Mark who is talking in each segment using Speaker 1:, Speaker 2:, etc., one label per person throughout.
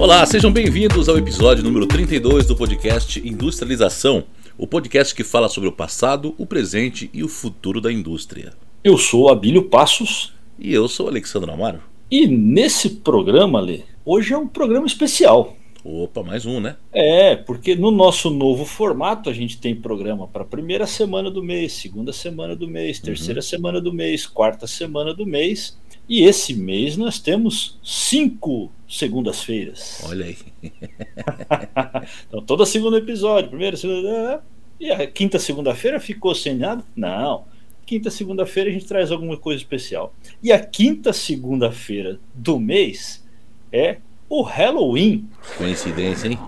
Speaker 1: Olá, sejam bem-vindos ao episódio número 32 do podcast Industrialização, o podcast que fala sobre o passado, o presente e o futuro da indústria.
Speaker 2: Eu sou Abílio Passos.
Speaker 1: E eu sou Alexandre Amaro.
Speaker 2: E nesse programa, Lê, hoje é um programa especial.
Speaker 1: Opa, mais um, né?
Speaker 2: É, porque no nosso novo formato a gente tem programa para primeira semana do mês, segunda semana do mês, terceira uhum. semana do mês, quarta semana do mês. E esse mês nós temos cinco segundas-feiras.
Speaker 1: Olha aí.
Speaker 2: então, toda segunda episódio, primeira, segunda. E a quinta segunda-feira ficou sem nada? Não. Quinta segunda-feira a gente traz alguma coisa especial. E a quinta segunda-feira do mês é o Halloween.
Speaker 1: Coincidência, hein?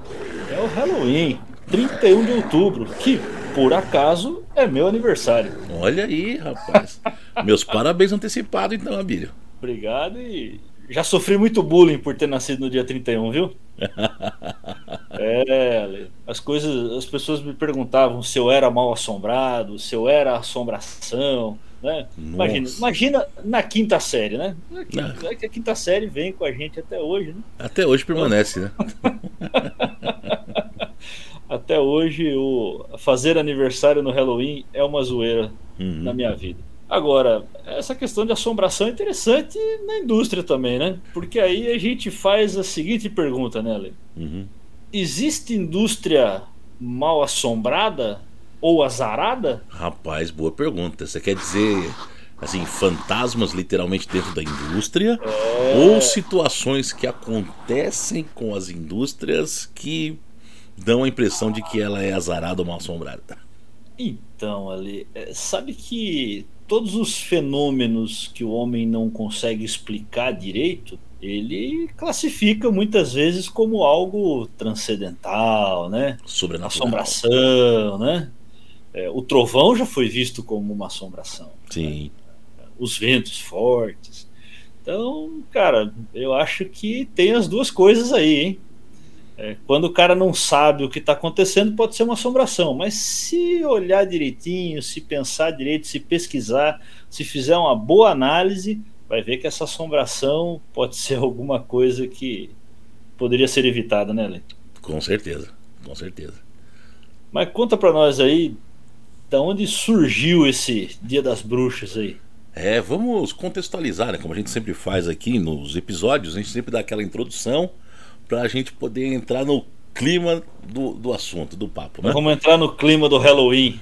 Speaker 2: É o Halloween, 31 de outubro, que por acaso é meu aniversário.
Speaker 1: Olha aí, rapaz. Meus parabéns antecipados, então, Abílio.
Speaker 2: Obrigado e já sofri muito bullying por ter nascido no dia 31, viu? é, as coisas, as pessoas me perguntavam se eu era mal assombrado, se eu era assombração, né? Imagina, imagina na quinta série, né? A quinta, a quinta, série vem com a gente até hoje, né?
Speaker 1: Até hoje permanece, né?
Speaker 2: até hoje o fazer aniversário no Halloween é uma zoeira uhum. na minha vida. Agora, essa questão de assombração é interessante na indústria também, né? Porque aí a gente faz a seguinte pergunta, né, Ale? Uhum. Existe indústria mal assombrada ou azarada?
Speaker 1: Rapaz, boa pergunta. Você quer dizer assim, fantasmas literalmente dentro da indústria é... ou situações que acontecem com as indústrias que dão a impressão de que ela é azarada ou mal assombrada?
Speaker 2: Então, ali, é, sabe que todos os fenômenos que o homem não consegue explicar direito, ele classifica muitas vezes como algo transcendental, né?
Speaker 1: Sobrenatural.
Speaker 2: Assombração, né? É, o trovão já foi visto como uma assombração.
Speaker 1: Sim.
Speaker 2: Né? Os ventos fortes. Então, cara, eu acho que tem as duas coisas aí, hein? É, quando o cara não sabe o que está acontecendo, pode ser uma assombração, mas se olhar direitinho, se pensar direito, se pesquisar, se fizer uma boa análise, vai ver que essa assombração pode ser alguma coisa que poderia ser evitada, né, Lê?
Speaker 1: Com certeza, com certeza.
Speaker 2: Mas conta para nós aí, da onde surgiu esse Dia das Bruxas aí?
Speaker 1: É, vamos contextualizar, né? Como a gente sempre faz aqui nos episódios, a gente sempre dá aquela introdução para a gente poder entrar no clima do, do assunto, do papo. Né?
Speaker 2: Vamos entrar no clima do Halloween.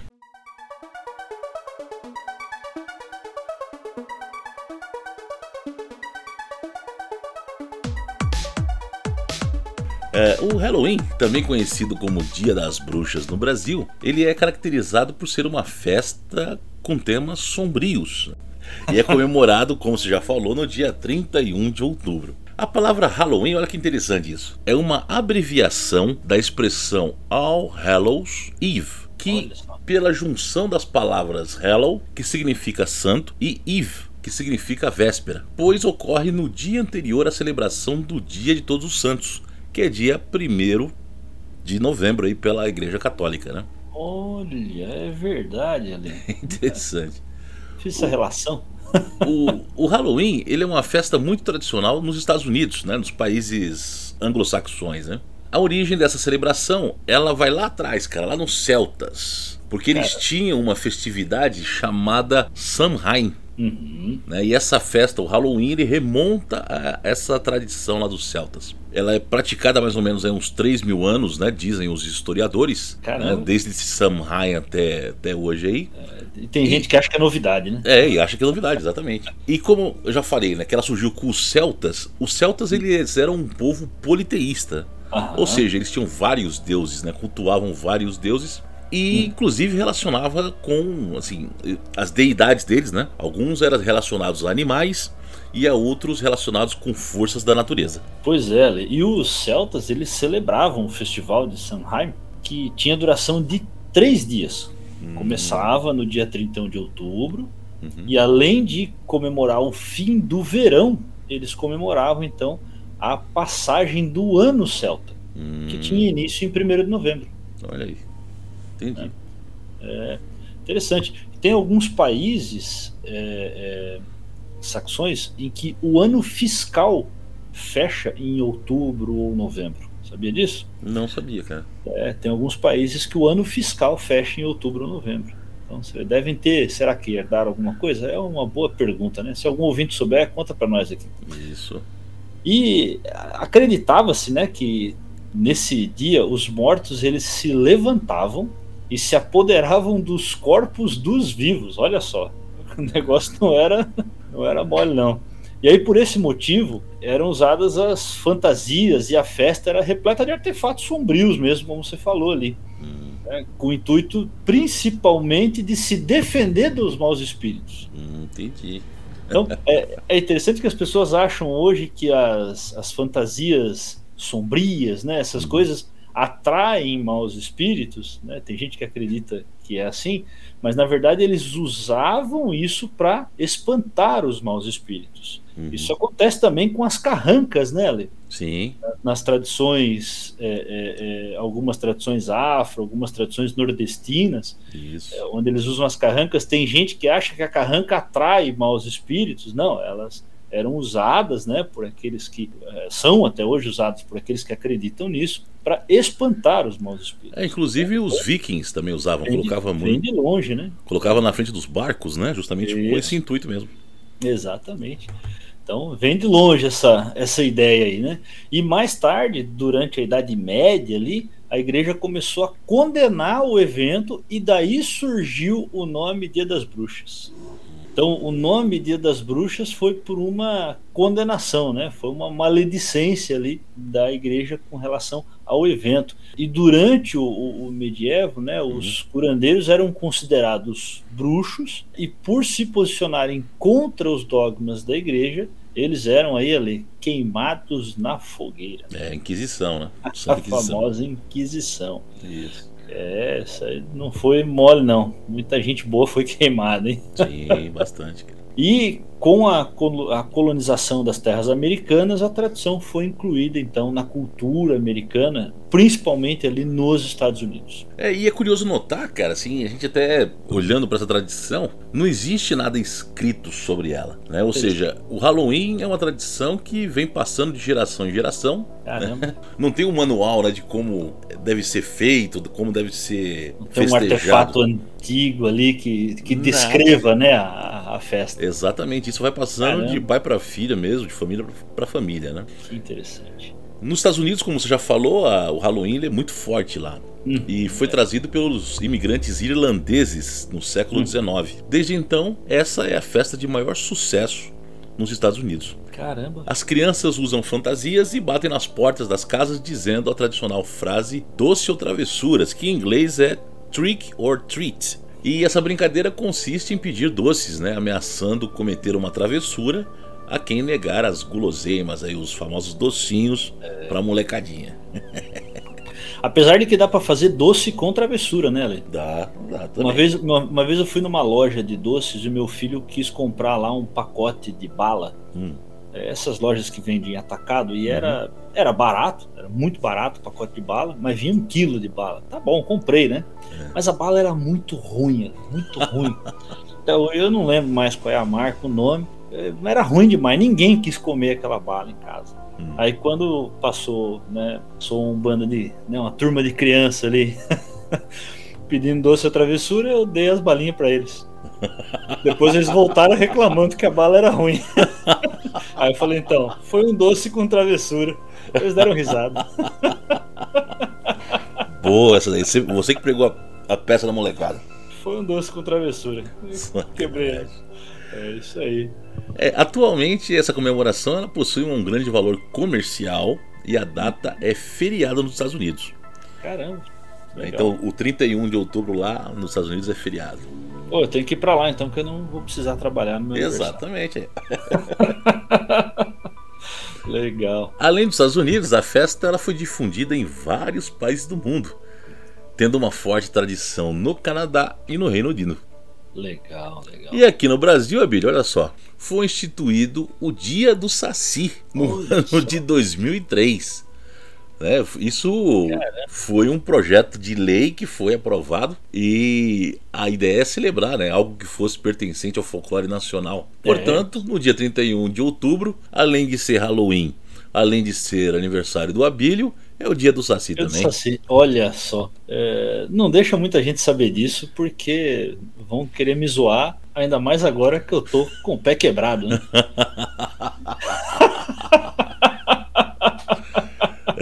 Speaker 1: É, o Halloween, também conhecido como Dia das Bruxas no Brasil, ele é caracterizado por ser uma festa com temas sombrios. E é comemorado, como você já falou, no dia 31 de outubro. A palavra Halloween, olha que interessante isso. É uma abreviação da expressão All Hallows Eve, que pela junção das palavras Hallow, que significa santo, e Eve, que significa véspera, pois ocorre no dia anterior à celebração do Dia de Todos os Santos, que é dia 1 de novembro aí pela Igreja Católica, né?
Speaker 2: Olha, é verdade, Ali.
Speaker 1: É interessante.
Speaker 2: Fiz essa relação
Speaker 1: o, o, Halloween ele é uma festa muito tradicional nos Estados Unidos, né, nos países anglo-saxões. Né? A origem dessa celebração ela vai lá atrás, cara, lá nos celtas, porque eles tinham uma festividade chamada Samhain. Uhum. Né? E essa festa, o Halloween, ele remonta a essa tradição lá dos celtas. Ela é praticada mais ou menos há uns 3 mil anos, né? Dizem os historiadores. Né? Desde Samhain até, até hoje aí.
Speaker 2: É, tem e, gente que acha que é novidade, né?
Speaker 1: É, e acha que é novidade, exatamente. E como eu já falei, né? Que ela surgiu com os celtas. Os celtas, eles eram um povo politeísta. Aham. Ou seja, eles tinham vários deuses, né? Cultuavam vários deuses e inclusive relacionava com assim as deidades deles, né? Alguns eram relacionados a animais e a outros relacionados com forças da natureza.
Speaker 2: Pois é, e os celtas eles celebravam o festival de Samhain que tinha duração de três dias. Hum. Começava no dia 31 de outubro uhum. e além de comemorar o fim do verão, eles comemoravam então a passagem do ano celta, hum. que tinha início em 1 de novembro.
Speaker 1: Olha aí. Entendi.
Speaker 2: É, é interessante. Tem alguns países é, é, saxões em que o ano fiscal fecha em outubro ou novembro. Sabia disso?
Speaker 1: Não sabia, cara.
Speaker 2: É, tem alguns países que o ano fiscal fecha em outubro ou novembro. Então, devem ter, será que herdaram alguma coisa? É uma boa pergunta, né? Se algum ouvinte souber, conta para nós aqui.
Speaker 1: Isso.
Speaker 2: E acreditava-se, né, que nesse dia os mortos eles se levantavam e se apoderavam dos corpos dos vivos. Olha só, o negócio não era não era mole não. E aí por esse motivo eram usadas as fantasias e a festa era repleta de artefatos sombrios mesmo, como você falou ali, hum. né, com o intuito principalmente de se defender dos maus espíritos.
Speaker 1: Hum, entendi.
Speaker 2: Então é, é interessante que as pessoas acham hoje que as, as fantasias sombrias, né, essas hum. coisas atraem maus espíritos, né? Tem gente que acredita que é assim, mas na verdade eles usavam isso para espantar os maus espíritos. Uhum. Isso acontece também com as carrancas, né, Ale?
Speaker 1: Sim.
Speaker 2: Nas tradições, é, é, é, algumas tradições afro, algumas tradições nordestinas, é, onde eles usam as carrancas, tem gente que acha que a carranca atrai maus espíritos. Não, elas eram usadas, né, por aqueles que é, são até hoje usadas por aqueles que acreditam nisso para espantar os maus espíritos.
Speaker 1: É, inclusive os vikings também usavam, vem colocava
Speaker 2: de,
Speaker 1: muito.
Speaker 2: de longe, né?
Speaker 1: Colocava na frente dos barcos, né? Justamente Isso. com esse intuito mesmo.
Speaker 2: Exatamente. Então vem de longe essa, essa ideia aí, né? E mais tarde, durante a Idade Média ali, a igreja começou a condenar o evento e daí surgiu o nome Dia das Bruxas. Então, o nome Dia das Bruxas foi por uma condenação, né? Foi uma maledicência ali da igreja com relação ao evento. E durante o, o, medievo, né, os uhum. curandeiros eram considerados bruxos e por se posicionarem contra os dogmas da igreja, eles eram aí ali queimados na fogueira.
Speaker 1: É, Inquisição, né?
Speaker 2: A Inquisição. famosa Inquisição.
Speaker 1: Isso.
Speaker 2: É, isso aí não foi mole, não. Muita gente boa foi queimada, hein?
Speaker 1: Sim, bastante.
Speaker 2: E com a, a, colonização das terras americanas, a tradição foi incluída então na cultura americana, principalmente ali nos Estados Unidos.
Speaker 1: É, e é curioso notar, cara, assim, a gente até olhando para essa tradição, não existe nada escrito sobre ela, né? Ou seja, o Halloween é uma tradição que vem passando de geração em geração.
Speaker 2: Caramba. Né?
Speaker 1: Não tem um manual, né, de como deve ser feito, como deve ser
Speaker 2: tem festejado. um artefato antigo ali que, que descreva, né, a, a festa.
Speaker 1: Exatamente isso vai passando Caramba. de pai para filha mesmo, de família para família, né?
Speaker 2: Que interessante.
Speaker 1: Nos Estados Unidos, como você já falou, a, o Halloween é muito forte lá. Hum, e foi é. trazido pelos imigrantes irlandeses no século XIX. Hum. Desde então, essa é a festa de maior sucesso nos Estados Unidos.
Speaker 2: Caramba!
Speaker 1: As crianças usam fantasias e batem nas portas das casas dizendo a tradicional frase doce ou travessuras, que em inglês é trick or treat, e essa brincadeira consiste em pedir doces, né, ameaçando cometer uma travessura a quem negar as guloseimas, aí, os famosos docinhos pra molecadinha.
Speaker 2: Apesar de que dá para fazer doce com travessura, né, Ale?
Speaker 1: Dá, dá também.
Speaker 2: Uma vez, uma, uma, vez eu fui numa loja de doces e meu filho quis comprar lá um pacote de bala. Hum. É, essas lojas que vendem atacado e uhum. era, era barato, era muito barato o pacote de bala, mas vinha um quilo de bala. Tá bom, comprei, né? É. Mas a bala era muito ruim, muito ruim. então, eu não lembro mais qual é a marca, o nome. Era ruim demais, ninguém quis comer aquela bala em casa. Hum. Aí quando passou, né, passou um bando de, né, uma turma de criança ali pedindo doce ou travessura, eu dei as balinhas para eles. Depois eles voltaram reclamando que a bala era ruim. Aí eu falei, então, foi um doce com travessura. Eles deram risada.
Speaker 1: Boa essa daí. Você que pregou a, a peça da molecada.
Speaker 2: Foi um doce com travessura. Quebrei. É isso aí.
Speaker 1: É, atualmente, essa comemoração ela possui um grande valor comercial e a data é feriada nos Estados Unidos.
Speaker 2: Caramba.
Speaker 1: Legal. Então, o 31 de outubro lá nos Estados Unidos é feriado.
Speaker 2: Pô, eu tenho que ir pra lá então, que eu não vou precisar trabalhar no meu
Speaker 1: Exatamente.
Speaker 2: Legal.
Speaker 1: Além dos Estados Unidos, a festa ela foi difundida em vários países do mundo, tendo uma forte tradição no Canadá e no Reino Unido.
Speaker 2: Legal, legal.
Speaker 1: E aqui no Brasil, Abílio, olha só, foi instituído o Dia do Saci no ano de 2003. Né? Isso foi um projeto de lei que foi aprovado e a ideia é celebrar né? algo que fosse pertencente ao folclore nacional. É. Portanto, no dia 31 de outubro, além de ser Halloween, além de ser aniversário do Abílio, é o dia do Saci
Speaker 2: Eu
Speaker 1: também.
Speaker 2: Saci, olha só. É, não deixa muita gente saber disso, porque vão querer me zoar, ainda mais agora que eu tô com o pé quebrado, né?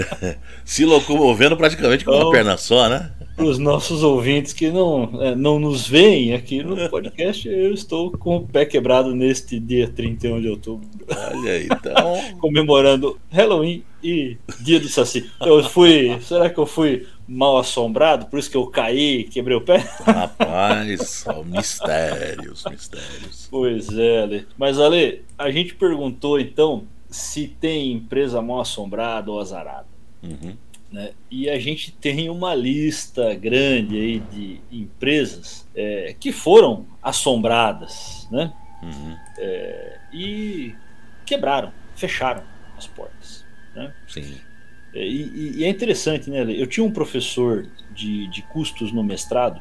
Speaker 1: Se locomovendo praticamente com uma
Speaker 2: Então-
Speaker 1: perna só, né?
Speaker 2: Para os nossos ouvintes que não, é, não nos veem aqui no podcast, eu estou com o pé quebrado neste dia 31 de outubro,
Speaker 1: Olha aí, então.
Speaker 2: comemorando Halloween e Dia do Saci. Eu fui. Será que eu fui mal assombrado? Por isso que eu caí e quebrei o pé?
Speaker 1: Rapaz, ó, mistérios, mistérios.
Speaker 2: Pois é, Ale. Mas, Ale, a gente perguntou então se tem empresa mal assombrada ou azarada.
Speaker 1: Uhum.
Speaker 2: né? E a gente tem uma lista grande aí de empresas é, que foram assombradas né?
Speaker 1: Uhum.
Speaker 2: e quebraram, fecharam as portas. Né?
Speaker 1: Sim.
Speaker 2: E, e- e é interessante, né? Eu tinha um professor de, de custos no mestrado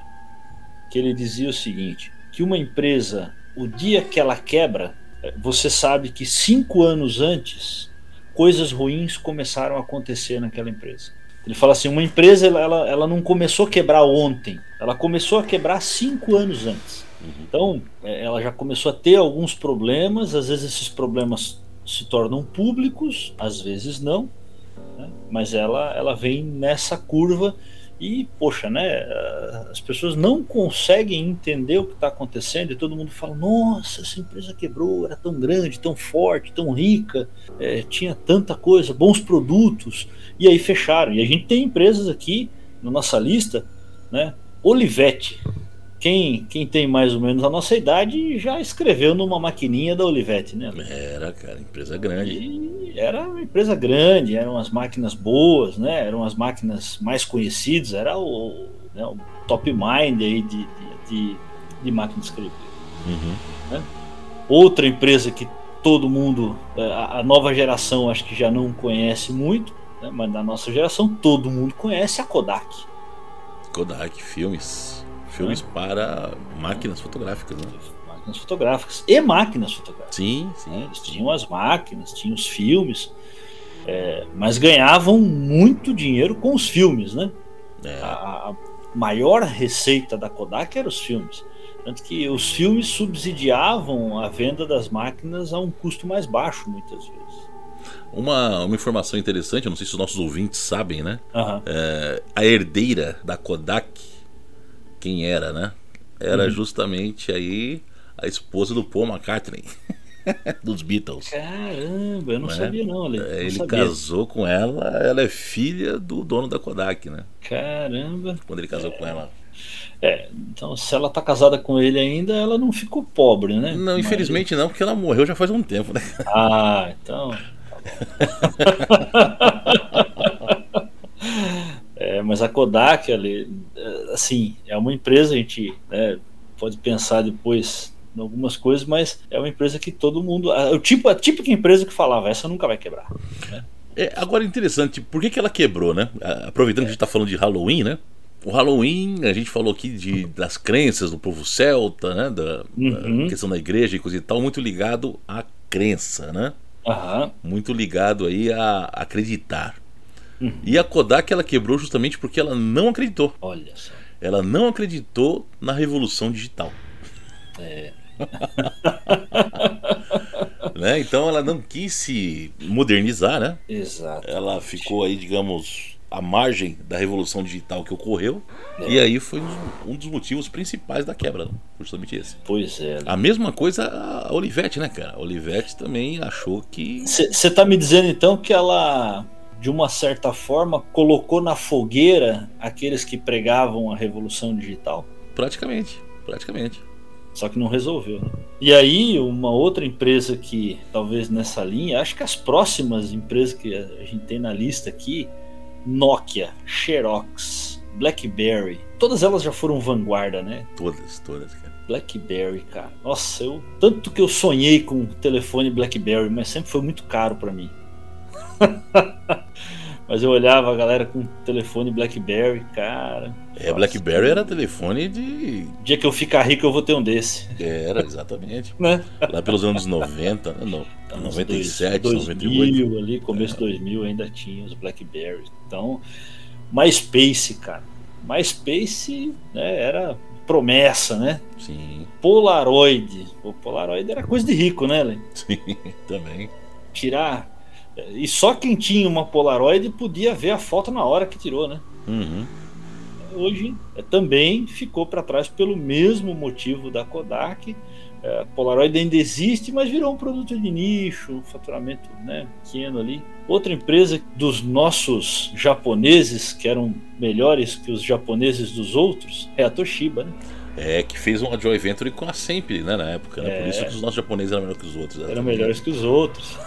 Speaker 2: que ele dizia o seguinte: que uma empresa, o dia que ela quebra, você sabe que cinco anos antes coisas ruins começaram a acontecer naquela empresa. Ele fala assim: uma empresa ela, ela, não começou a quebrar ontem, ela começou a quebrar cinco anos antes. Então, eh, ela já começou a ter alguns problemas, às vezes esses problemas se tornam públicos, às vezes não né? mas ela, ela vem nessa curva e, poxa, né? As pessoas não conseguem entender o que está acontecendo e todo mundo fala: nossa, essa empresa quebrou, era tão grande, tão forte, tão rica, é, tinha tanta coisa, bons produtos, e aí fecharam. E a gente tem empresas aqui na nossa lista, né? Olivetti. Quem, quem tem mais ou menos a nossa idade já escreveu numa maquininha da Olivetti, né?
Speaker 1: Era, cara, empresa grande.
Speaker 2: E era uma empresa grande, eram as máquinas boas, né? Eram as máquinas mais conhecidas, era o, né, o top mind aí de, de, de, de máquina de escrever.
Speaker 1: Uhum.
Speaker 2: Outra empresa que todo mundo, eh, a, a nova geração acho que já não conhece muito, né? mas da nossa geração todo mundo conhece a Kodak.
Speaker 1: Kodak, filmes. Filmes para máquinas fotográficas, né?
Speaker 2: Máquinas fotográficas e máquinas fotográficas.
Speaker 1: Sim, sim.
Speaker 2: Eles tinham as máquinas, tinham os filmes, é, mas ganhavam muito dinheiro com os filmes, né?
Speaker 1: É,
Speaker 2: A, a maior receita da Kodak eram os filmes. Tanto que os filmes subsidiavam a venda das máquinas a um custo mais baixo, muitas vezes.
Speaker 1: Uma, uma informação interessante, eu não sei se os nossos ouvintes sabem, né?
Speaker 2: Aham.
Speaker 1: É, a herdeira da Kodak, quem era, né? Era
Speaker 2: Uhum.
Speaker 1: justamente aí a esposa do Paul McCartney, dos Beatles.
Speaker 2: Caramba, eu não
Speaker 1: Né?
Speaker 2: sabia não, Ale.
Speaker 1: É, Ele
Speaker 2: sabia.
Speaker 1: casou com ela, ela é filha do dono da Kodak, né?
Speaker 2: Caramba.
Speaker 1: Quando ele casou com ela.
Speaker 2: É, então se ela tá casada com ele ainda, ela não ficou pobre, né?
Speaker 1: Não,
Speaker 2: Mas-
Speaker 1: infelizmente não, porque ela morreu já faz um tempo, né?
Speaker 2: Ah, então. É, mas a Kodak, ali, é, assim, é uma empresa, a gente né, pode pensar depois em algumas coisas, mas é uma empresa que todo mundo. A, o tipo, a típica empresa que falava, essa nunca vai quebrar.
Speaker 1: É, agora interessante, por que, que ela quebrou, né? Aproveitando que a gente tá falando de Halloween, né? O Halloween, a gente falou aqui de, das crenças do povo celta, né? Da,
Speaker 2: Uhum.
Speaker 1: da questão da igreja e coisa e tal, muito ligado à crença, né?
Speaker 2: Aham.
Speaker 1: Muito ligado aí a acreditar.
Speaker 2: Uhum.
Speaker 1: E a Kodak ela quebrou justamente porque ela não acreditou.
Speaker 2: Olha só.
Speaker 1: Ela não acreditou na revolução digital.
Speaker 2: É.
Speaker 1: Né? Então ela não quis se modernizar, né?
Speaker 2: Exato.
Speaker 1: Ela ficou aí, digamos, à margem da revolução digital que ocorreu.
Speaker 2: É.
Speaker 1: E aí foi um- dos motivos principais da quebra, né? justamente esse.
Speaker 2: Pois é.
Speaker 1: A mesma coisa a Olivetti, né, cara? A Olivetti também achou que.
Speaker 2: Você tá me dizendo então que ela, de uma certa forma, colocou na fogueira aqueles que pregavam a revolução digital?
Speaker 1: Praticamente, praticamente.
Speaker 2: Só que não resolveu. Né? E aí, uma outra empresa que talvez nessa linha, acho que as próximas empresas que a gente tem na lista aqui, Nokia, Xerox, BlackBerry, todas elas já foram vanguarda, né?
Speaker 1: Todas, todas, cara.
Speaker 2: BlackBerry, cara. Nossa, eu tanto que eu sonhei com o telefone BlackBerry, mas sempre foi muito caro pra mim. Mas eu olhava a galera com telefone Blackberry, cara.
Speaker 1: É, Blackberry era telefone de.
Speaker 2: Dia que eu ficar rico, eu vou ter um desse.
Speaker 1: Era, exatamente. né? Lá pelos anos 90, no, anos 97,
Speaker 2: 2000, 98. ali, começo é. 2000 ainda tinha os Blackberry. Então, MySpace, cara. MySpace né, era promessa, né?
Speaker 1: Sim.
Speaker 2: Polaroid. O Polaroid era coisa de rico, né, Len?
Speaker 1: Sim, também.
Speaker 2: Tirar e só quem tinha uma Polaroid podia ver a foto na hora que tirou, né?
Speaker 1: Uhum.
Speaker 2: Hoje é, também ficou para trás pelo mesmo motivo da Kodak. É, a Polaroid ainda existe, mas virou um produto de nicho, um faturamento né, pequeno ali. Outra empresa dos nossos japoneses, que eram melhores que os japoneses dos outros, é a Toshiba, né?
Speaker 1: É, que fez uma joint venture com a Sempre, né, na época, né? É. Por isso que os nossos japoneses eram melhores que os outros.
Speaker 2: Eram melhores que os outros.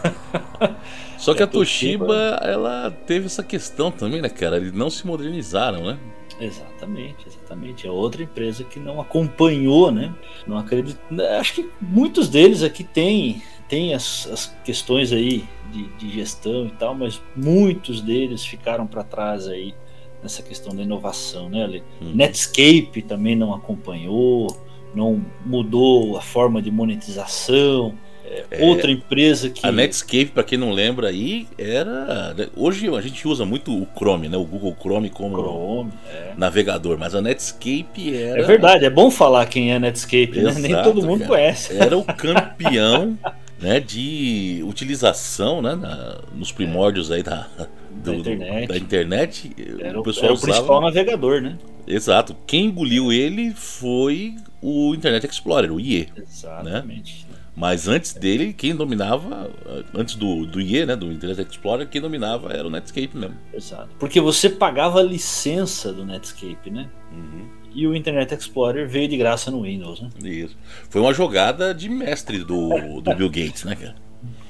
Speaker 1: Só que a, a Toshiba, Toshiba, ela teve essa questão também, né, cara? Eles não se modernizaram, né?
Speaker 2: Exatamente, exatamente. É outra empresa que não acompanhou, né? Não acredito. Acho que muitos deles aqui têm, têm as, as questões aí de, de gestão e tal, mas muitos deles ficaram para trás aí nessa questão da inovação, né, Ale? Hum. Netscape também não acompanhou, não mudou a forma de monetização. É, é, outra empresa que.
Speaker 1: A Netscape, para quem não lembra aí, era. Né, hoje a gente usa muito o Chrome, né? O Google Chrome como
Speaker 2: Chrome, é.
Speaker 1: navegador, mas a Netscape era.
Speaker 2: É verdade, é bom falar quem é Netscape, Exato, né? Nem todo mundo
Speaker 1: cara.
Speaker 2: conhece.
Speaker 1: Era o campeão né, de utilização né, na, nos primórdios aí da,
Speaker 2: do, da internet.
Speaker 1: Da internet
Speaker 2: era o, pessoal era o usava... principal navegador, né?
Speaker 1: Exato. Quem engoliu ele foi o Internet Explorer, o IE.
Speaker 2: Né? Exatamente.
Speaker 1: Né? Mas antes dele, quem dominava, antes do, do IE, né, do Internet Explorer, quem dominava era o Netscape mesmo.
Speaker 2: Exato. Porque você pagava a licença do Netscape, né?
Speaker 1: Uhum.
Speaker 2: E o Internet Explorer veio de graça no Windows, né?
Speaker 1: Isso. Foi uma jogada de mestre do, do Bill Gates, né, cara?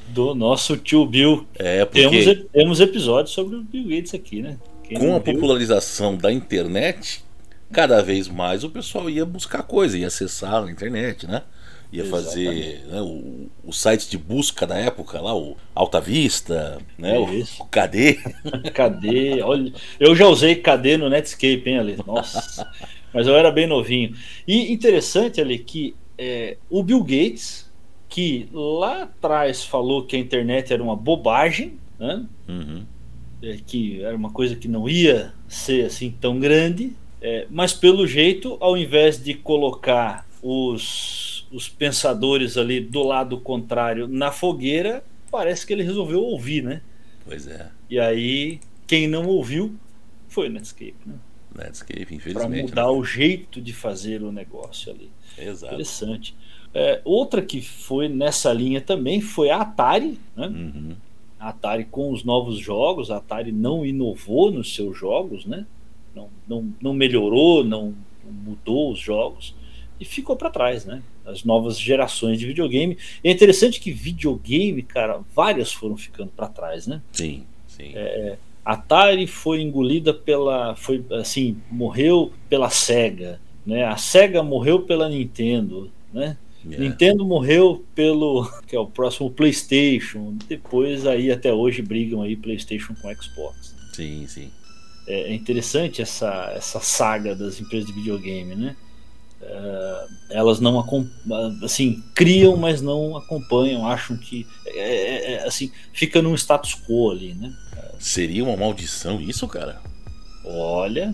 Speaker 2: do nosso tio Bill.
Speaker 1: É, porque...
Speaker 2: temos, temos episódios sobre o Bill Gates aqui, né?
Speaker 1: Quem com a viu? popularização da internet, cada vez mais o pessoal ia buscar coisa, ia acessar na internet, né? Ia fazer né, o, o site de busca da época lá, o Alta Vista, né? O, o KD.
Speaker 2: KD, olha, eu já usei KD no Netscape, hein, Ali? Nossa, mas eu era bem novinho. E interessante, Ali, que é, o Bill Gates, que lá atrás falou que a internet era uma bobagem, né?
Speaker 1: Uhum.
Speaker 2: É, que era uma coisa que não ia ser assim tão grande, é, mas pelo jeito, ao invés de colocar os, os pensadores ali do lado contrário na fogueira, parece que ele resolveu ouvir, né?
Speaker 1: Pois é.
Speaker 2: E aí, quem não ouviu foi o Netscape, né?
Speaker 1: Netscape, infelizmente.
Speaker 2: Para mudar né? o jeito de fazer o negócio ali.
Speaker 1: Exato.
Speaker 2: Interessante. É, outra que foi nessa linha também foi a Atari, né?
Speaker 1: Uhum.
Speaker 2: A Atari com os novos jogos, a Atari não inovou nos seus jogos, né? Não, não, não melhorou, não mudou os jogos e ficou para trás, né? As novas gerações de videogame. é interessante que videogame, cara, várias foram ficando para trás, né?
Speaker 1: Sim, sim.
Speaker 2: É, Atari foi engolida pela, foi assim, morreu pela Sega, né? A Sega morreu pela Nintendo, né? Yeah. Nintendo morreu pelo que é o próximo PlayStation. Depois aí até hoje brigam aí PlayStation com Xbox.
Speaker 1: Sim, sim.
Speaker 2: É, é interessante essa essa saga das empresas de videogame, né? É, elas não assim criam, mas não acompanham. Acham que é, é, é, assim fica num status quo ali, né?
Speaker 1: Seria uma maldição isso, cara?
Speaker 2: Olha.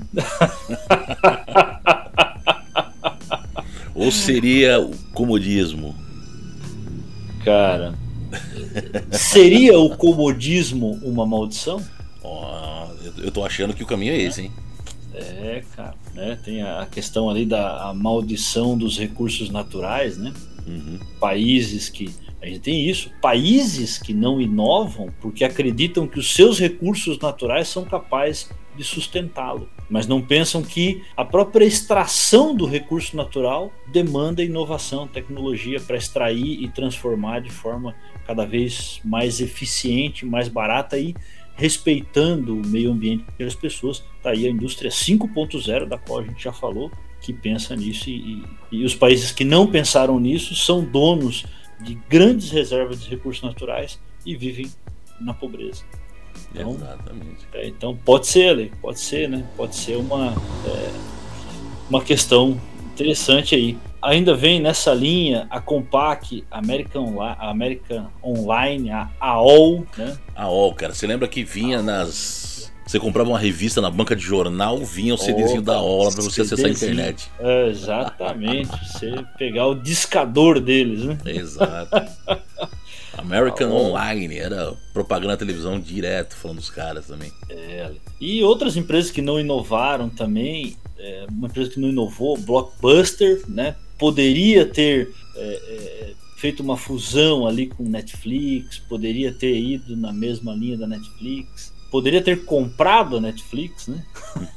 Speaker 1: Ou seria o comodismo?
Speaker 2: Cara, seria o comodismo uma maldição?
Speaker 1: Oh, eu tô achando que o caminho é esse, hein?
Speaker 2: É, cara, né? Tem a questão ali da maldição dos recursos naturais, né?
Speaker 1: Uhum.
Speaker 2: Países que a gente tem isso, países que não inovam porque acreditam que os seus recursos naturais são capazes de sustentá-lo mas não pensam que a própria extração do recurso natural demanda inovação, tecnologia para extrair e transformar de forma cada vez mais eficiente, mais barata e respeitando o meio ambiente das pessoas. Está aí a indústria 5.0, da qual a gente já falou, que pensa nisso, e, e os países que não pensaram nisso são donos de grandes reservas de recursos naturais e vivem na pobreza. Então,
Speaker 1: Exatamente.
Speaker 2: É, então pode ser, Ale, pode ser, né? Pode ser uma, é, uma questão interessante aí. Ainda vem nessa linha a Compaq, American, American Online, a AOL, né?
Speaker 1: A AOL, cara, você lembra que vinha nas você comprava uma revista na banca de jornal, vinha o CDzinho Opa, da aula para você acessar a internet.
Speaker 2: É, exatamente. você pegar o discador deles, né?
Speaker 1: Exato. American ah, Online, era propaganda na televisão direto falando dos caras também.
Speaker 2: É, e outras empresas que não inovaram também, é, uma empresa que não inovou, Blockbuster, né? Poderia ter é, é, feito uma fusão ali com Netflix, poderia ter ido na mesma linha da Netflix poderia ter comprado a Netflix, né?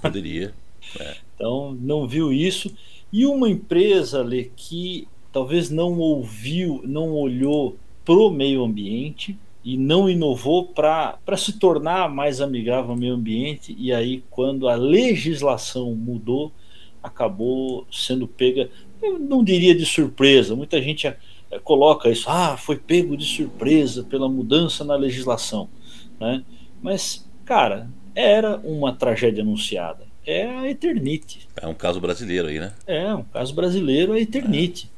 Speaker 1: Poderia.
Speaker 2: É. Então não viu isso. E uma empresa ali que talvez não ouviu, não olhou pro meio ambiente e não inovou para se tornar mais amigável ao meio ambiente. E aí, quando a legislação mudou, acabou sendo pega, eu não diria de surpresa, muita gente é, coloca isso, ah, foi pego de surpresa pela mudança na legislação. Né? Mas Cara, era uma tragédia anunciada. É a Eternite.
Speaker 1: É um caso brasileiro aí, né?
Speaker 2: É, um caso brasileiro, a Eternite.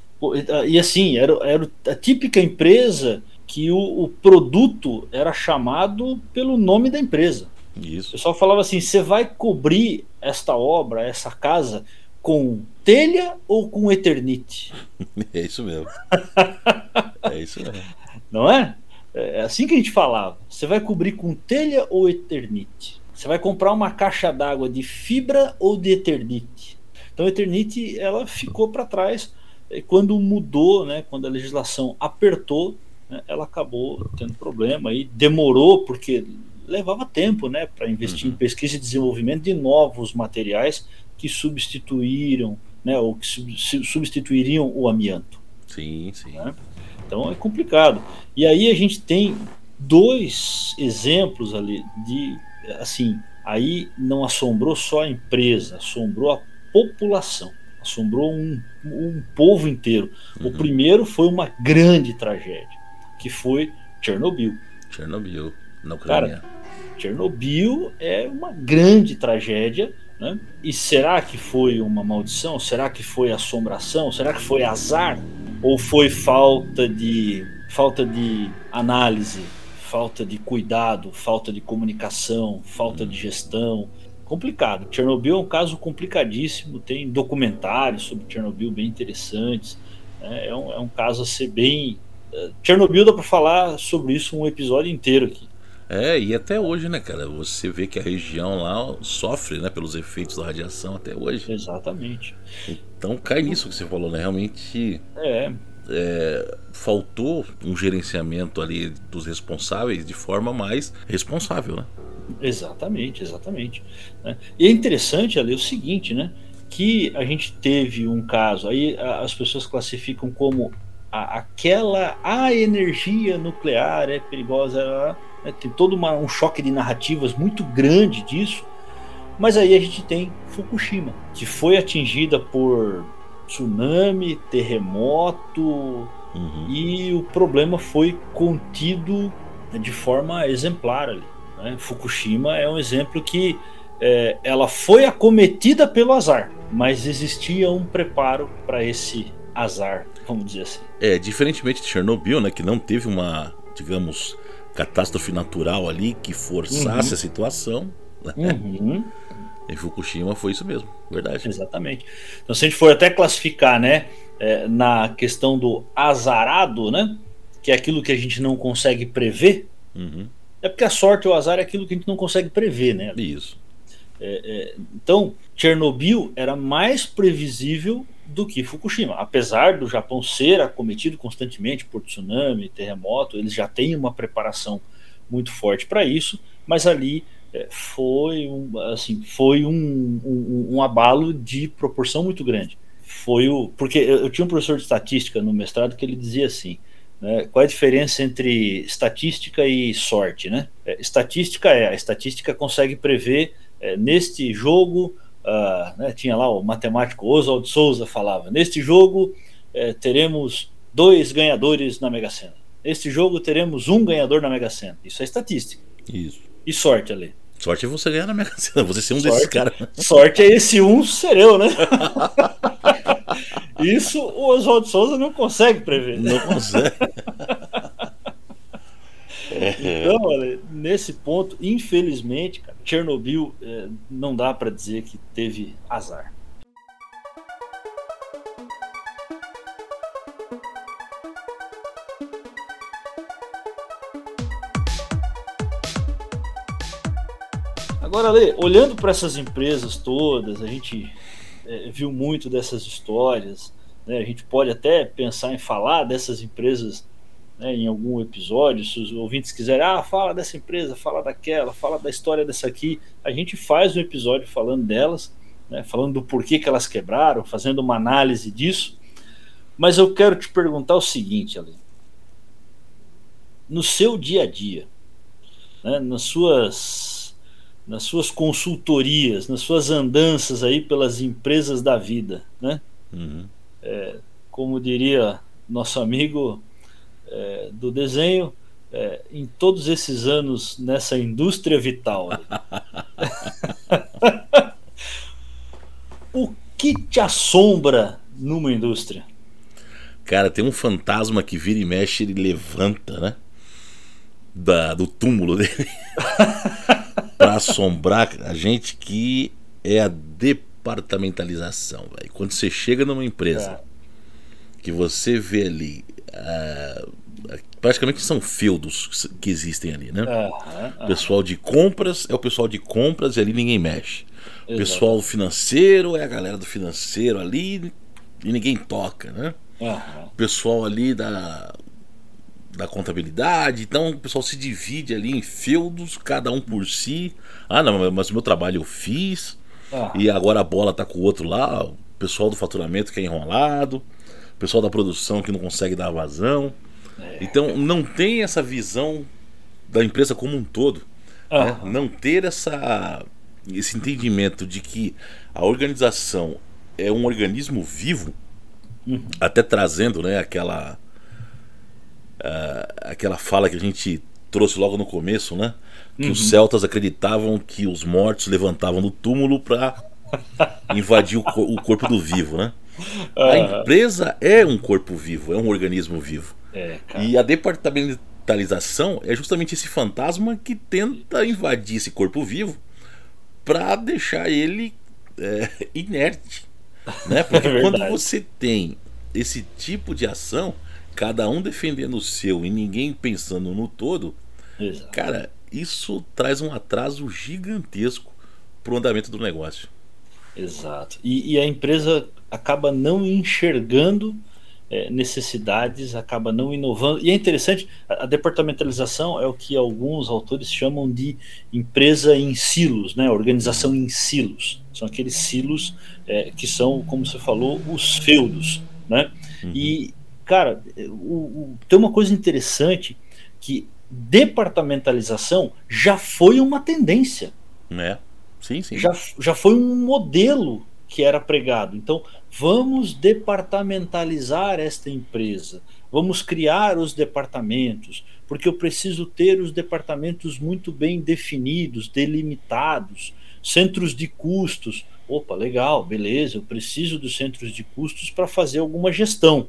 Speaker 2: É. E assim, era, era a típica empresa que o, o, produto era chamado pelo nome da empresa.
Speaker 1: Isso. O
Speaker 2: pessoal falava assim: você vai cobrir esta obra, essa casa, com telha ou com Eternite?
Speaker 1: É isso mesmo. é isso mesmo.
Speaker 2: Não é? É, é assim que a gente falava. Você vai cobrir com telha ou eternite? Você vai comprar uma caixa d'água de fibra ou de eternite? Então, a eternite ela ficou para trás quando mudou, né? Quando a legislação apertou, né, ela acabou tendo problema e demorou porque levava tempo, né, para investir uhum. em pesquisa e desenvolvimento de novos materiais que substituíram, né, ou que substituiriam o amianto.
Speaker 1: Sim, sim. Né?
Speaker 2: Então é complicado. E aí a gente tem dois exemplos ali de assim, aí não assombrou só a empresa, assombrou a população, assombrou um, um povo inteiro. Uhum. O primeiro foi uma grande tragédia, que foi Chernobyl.
Speaker 1: Chernobyl, na Ucrânia. Cara,
Speaker 2: Chernobyl é uma grande tragédia. Né? E será que foi uma maldição? Será que foi assombração? Será que foi azar? Ou foi falta de falta de análise, falta de cuidado, falta de comunicação, falta de gestão? Complicado. Chernobyl é um caso complicadíssimo. Tem documentários sobre Chernobyl bem interessantes. Né? É, um, é um caso a ser bem. Uh, Chernobyl dá para falar sobre isso um episódio inteiro aqui.
Speaker 1: É, e até hoje, né, cara? Você vê que a região lá sofre, né, pelos efeitos da radiação até hoje.
Speaker 2: Exatamente.
Speaker 1: Então cai nisso que você falou, né? Realmente.
Speaker 2: É.
Speaker 1: É, faltou um gerenciamento ali dos responsáveis de forma mais responsável, né?
Speaker 2: Exatamente, exatamente. Né? E é interessante ali o seguinte, né? Que a gente teve um caso, aí as pessoas classificam como a, aquela a energia nuclear é perigosa, né? Tem todo uma, um choque de narrativas muito grande disso. Mas aí a gente tem Fukushima, que foi atingida por tsunami, terremoto, uhum. e o problema foi contido de forma exemplar ali. Né? Fukushima é um exemplo que é, ela foi acometida pelo azar, mas existia um preparo para esse azar, vamos dizer assim.
Speaker 1: É, diferentemente de Chernobyl, né, que não teve uma, digamos, catástrofe natural ali que forçasse uhum. a situação. Né? Uhum. Em Fukushima foi isso mesmo, verdade.
Speaker 2: Exatamente. Então, se a gente for até classificar, né, é, na questão do azarado, né, que é aquilo que a gente não consegue prever, uhum. é porque a sorte ou o azar é aquilo que a gente não consegue prever, né?
Speaker 1: Isso.
Speaker 2: É, é, então, Chernobyl era mais previsível do que Fukushima. Apesar do Japão ser acometido constantemente por tsunami, terremoto, eles já têm uma preparação muito forte para isso, mas ali foi um, assim, foi um, um, um, abalo de proporção muito grande. Foi o porque eu tinha um professor de estatística no mestrado que ele dizia assim, né, qual é a diferença entre estatística e sorte, né? É, estatística é a estatística consegue prever é, neste jogo Uh, né, tinha lá o matemático Oswald Souza falava: neste jogo eh, teremos dois ganhadores na Mega Sena. Neste jogo teremos um ganhador na Mega Sena. Isso é estatística.
Speaker 1: Isso.
Speaker 2: E sorte, Ale.
Speaker 1: Sorte é você ganhar na Mega Sena, você ser um sorte, desses caras.
Speaker 2: Sorte é esse um ser eu, né? Isso o Oswaldo Souza não consegue prever.
Speaker 1: Não consegue.
Speaker 2: Então, olha, nesse ponto, infelizmente, cara, Chernobyl é, não dá para dizer que teve azar. Agora, Lê, olhando para essas empresas todas, a gente é, viu muito dessas histórias, né? a gente pode até pensar em falar dessas empresas né, em algum episódio, se os ouvintes quiserem, ah, fala dessa empresa, fala daquela, fala da história dessa aqui, a gente faz um episódio falando delas, né, falando do porquê que elas quebraram, fazendo uma análise disso. Mas eu quero te perguntar o seguinte, Ale. No seu dia a dia, né, nas suas nas suas consultorias, nas suas andanças aí pelas empresas da vida, né? Uhum. É, como diria nosso amigo é, do desenho, é, em todos esses anos nessa indústria vital. o que te assombra numa indústria?
Speaker 1: Cara, tem um fantasma que vira e mexe, ele levanta, né? Da, do túmulo dele. para assombrar a gente que é a departamentalização. Véio. Quando você chega numa empresa é. que você vê ali. Uh, praticamente são feudos que existem ali, né? O pessoal de compras é o pessoal de compras e ali ninguém mexe. O pessoal financeiro é a galera do financeiro ali e ninguém toca, né? O pessoal ali da da contabilidade. Então o pessoal se divide ali em feudos, cada um por si. Ah, não, mas o meu trabalho eu fiz. Ah. E agora a bola tá com o outro lá. O pessoal do faturamento que é enrolado. O pessoal da produção que não consegue dar vazão. É. Então não tem essa visão da empresa como um todo. Ah. Né? Não ter essa, esse entendimento de que a organização é um organismo vivo. Uhum. Até trazendo né, aquela uh, aquela fala que a gente trouxe logo no começo, né? Que uhum. os celtas acreditavam que os mortos levantavam do túmulo para invadir o, o, corpo do vivo, né? Uhum. A empresa é um corpo vivo, é um organismo vivo. É, e a departamentalização é justamente esse fantasma que tenta invadir esse corpo vivo para deixar ele é, inerte. Né? Porque é quando você tem esse tipo de ação, cada um defendendo o seu e ninguém pensando no todo, Exato. cara, isso traz um atraso gigantesco para o andamento do negócio.
Speaker 2: Exato. E, e a empresa acaba não enxergando é, necessidades, acaba não inovando. E é interessante, a, a, departamentalização é o que alguns autores chamam de empresa em silos, né? organização em silos. São aqueles silos é, que são, como você falou, os feudos. Né? Uhum. E, cara, o, o, tem uma coisa interessante que departamentalização já foi uma tendência.
Speaker 1: É. Sim, sim.
Speaker 2: Já, já foi um modelo que era pregado. Então, vamos departamentalizar esta empresa. Vamos criar os departamentos, porque eu preciso ter os departamentos muito bem definidos, delimitados, centros de custos. Opa, legal, beleza, eu preciso dos centros de custos para fazer alguma gestão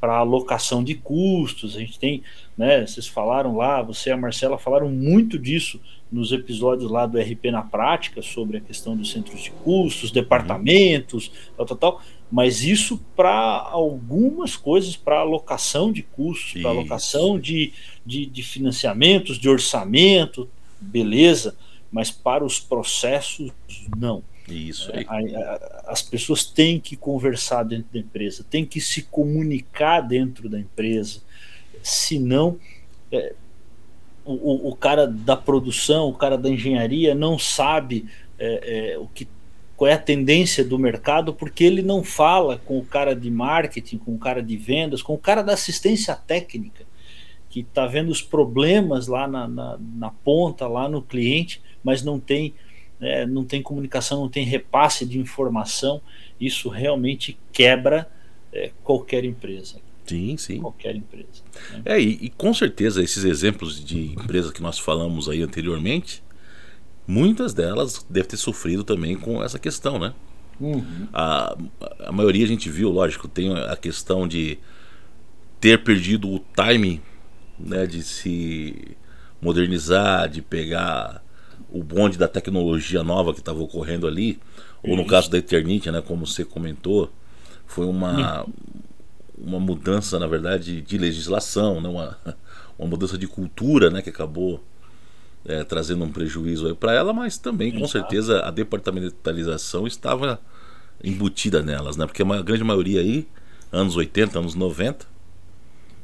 Speaker 2: para alocação de custos. A gente tem, né? Vocês falaram lá, você e a Marcela falaram muito disso nos episódios lá do RP na prática sobre a questão dos centros de custos, departamentos, tal, tal, tal. Mas isso para algumas coisas, para alocação de custos, para alocação de, de, de financiamentos, de orçamento, beleza. Mas para os processos, não.
Speaker 1: Isso aí.
Speaker 2: As pessoas têm que conversar dentro da empresa, têm que se comunicar dentro da empresa, senão é, o, o cara da produção, o cara da engenharia não sabe é, é, o que qual é a tendência do mercado, porque ele não fala com o cara de marketing, com o cara de vendas, com o cara da assistência técnica, que está vendo os problemas lá na, na, na ponta, lá no cliente, mas não tem né, não tem comunicação, não tem repasse de informação, isso realmente quebra é, qualquer empresa.
Speaker 1: Sim, sim.
Speaker 2: Qualquer empresa.
Speaker 1: Né? É, e, e, com certeza esses exemplos de empresas que nós falamos aí anteriormente, muitas delas devem ter sofrido também com essa questão, né? Uhum. A, a maioria a gente viu, lógico, tem a questão de ter perdido o timing né, de se modernizar, de pegar o bonde da tecnologia nova que estava ocorrendo ali, ou no caso da Eternity, né, como você comentou, foi uma, uma mudança, na verdade, de legislação, né, uma, uma mudança de cultura né, que acabou é, trazendo um prejuízo para ela, mas também, com certeza, a departamentalização estava embutida nelas, né, porque a grande maioria aí, anos 80, anos 90,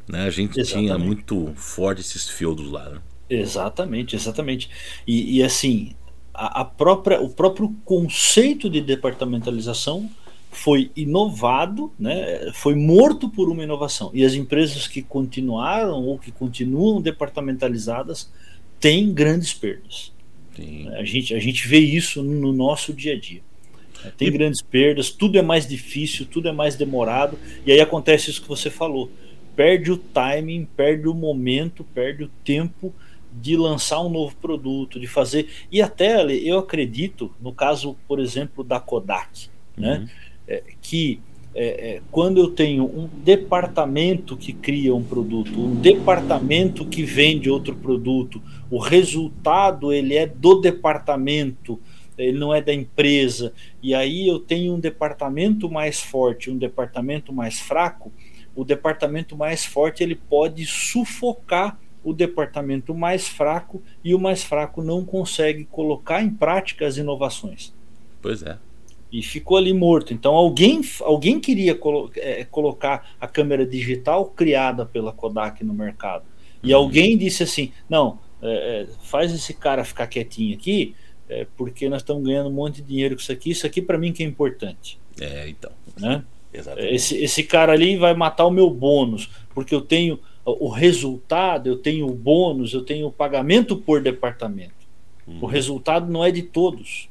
Speaker 1: né, a gente Exatamente. tinha muito forte esses feudos lá. Né?
Speaker 2: Exatamente, exatamente. E, e assim, a, a, própria, o próprio conceito de departamentalização foi inovado, né, foi morto por uma inovação. E as empresas que continuaram ou que continuam departamentalizadas têm grandes perdas. Sim. A, gente, a gente vê isso no nosso dia a dia. Tem grandes perdas, tudo é mais difícil, tudo é mais demorado, e aí acontece isso que você falou. Perde o timing, perde o momento, perde o tempo de lançar um novo produto, de fazer. E até eu acredito, no caso, por exemplo, da Kodak, né, uhum. né, é, que é, é, quando eu tenho um departamento que cria um produto, um departamento que vende outro produto, o resultado ele é do departamento, ele não é da empresa. E aí eu tenho um departamento mais forte, um departamento mais fraco. O departamento mais forte ele pode sufocar o departamento mais fraco e o mais fraco não consegue colocar em prática as inovações.
Speaker 1: Pois é.
Speaker 2: E ficou ali morto. Então alguém, alguém queria colo é, colocar a câmera digital criada pela Kodak no mercado. E uhum. alguém disse assim: não, é, é faz esse cara ficar quietinho aqui, é, porque nós estamos ganhando um monte de dinheiro com isso aqui. Isso aqui para mim que é importante.
Speaker 1: É, então.
Speaker 2: Né? Exatamente. Esse, esse cara ali vai matar o meu bônus, porque eu tenho o resultado, eu tenho o bônus, eu tenho o pagamento por departamento. Uhum. O resultado não é de todos.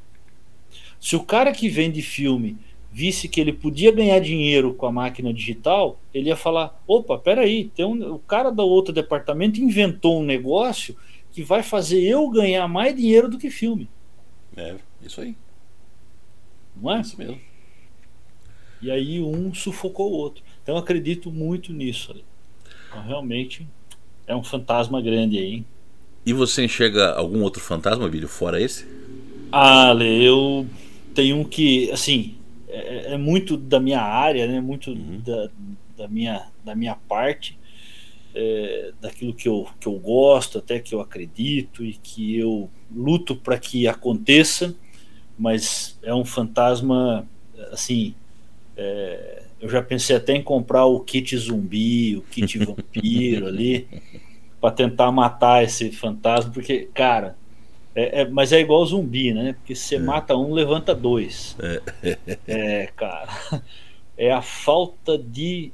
Speaker 2: Se o cara que vende filme visse que ele podia ganhar dinheiro com a máquina digital, ele ia falar: opa, peraí, tem um, o cara do outro departamento inventou um negócio que vai fazer eu ganhar mais dinheiro do que filme.
Speaker 1: É, isso aí.
Speaker 2: Não é? Isso mesmo. E aí um sufocou o outro. Então eu acredito muito nisso. Ali. Então, realmente é um fantasma grande aí.
Speaker 1: E você enxerga algum outro fantasma, Bilho, fora esse?
Speaker 2: Ah, Ale, eu tenho um que, assim, é, é muito da minha área, né? Muito uhum. da, da, minha, da minha parte, é, daquilo que eu, que eu gosto, até que eu acredito e que eu luto para que aconteça, mas é um fantasma, assim, é, eu já pensei até em comprar o kit zumbi, o kit vampiro ali, para tentar matar esse fantasma, porque, cara, é, é, mas é igual zumbi, né? Porque se você é. mata um, levanta dois. É. é, cara. É a falta de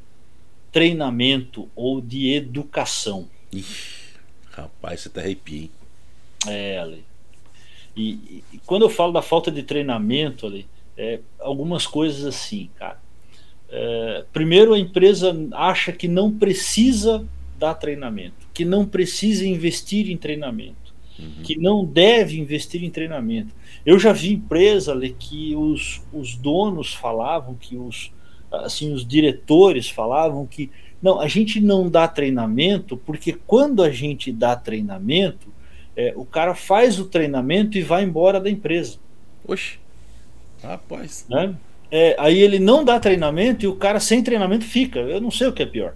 Speaker 2: treinamento ou de educação.
Speaker 1: Ixi, rapaz, você tá arrepia, hein?
Speaker 2: É, Ali. E, e, quando eu falo da falta de treinamento, Ali, é, algumas coisas assim, cara. É, primeiro, a empresa acha que não precisa dar treinamento, que não precisa investir em treinamento, uhum. que não deve investir em treinamento. Eu já vi empresa ali, que os, os donos falavam, que os, assim, os diretores falavam que não, a gente não dá treinamento porque quando a gente dá treinamento, é, o cara faz o treinamento e vai embora da empresa.
Speaker 1: Oxe, rapaz.
Speaker 2: Né? É, aí ele não dá treinamento e o cara sem treinamento fica. Eu não sei o que é pior.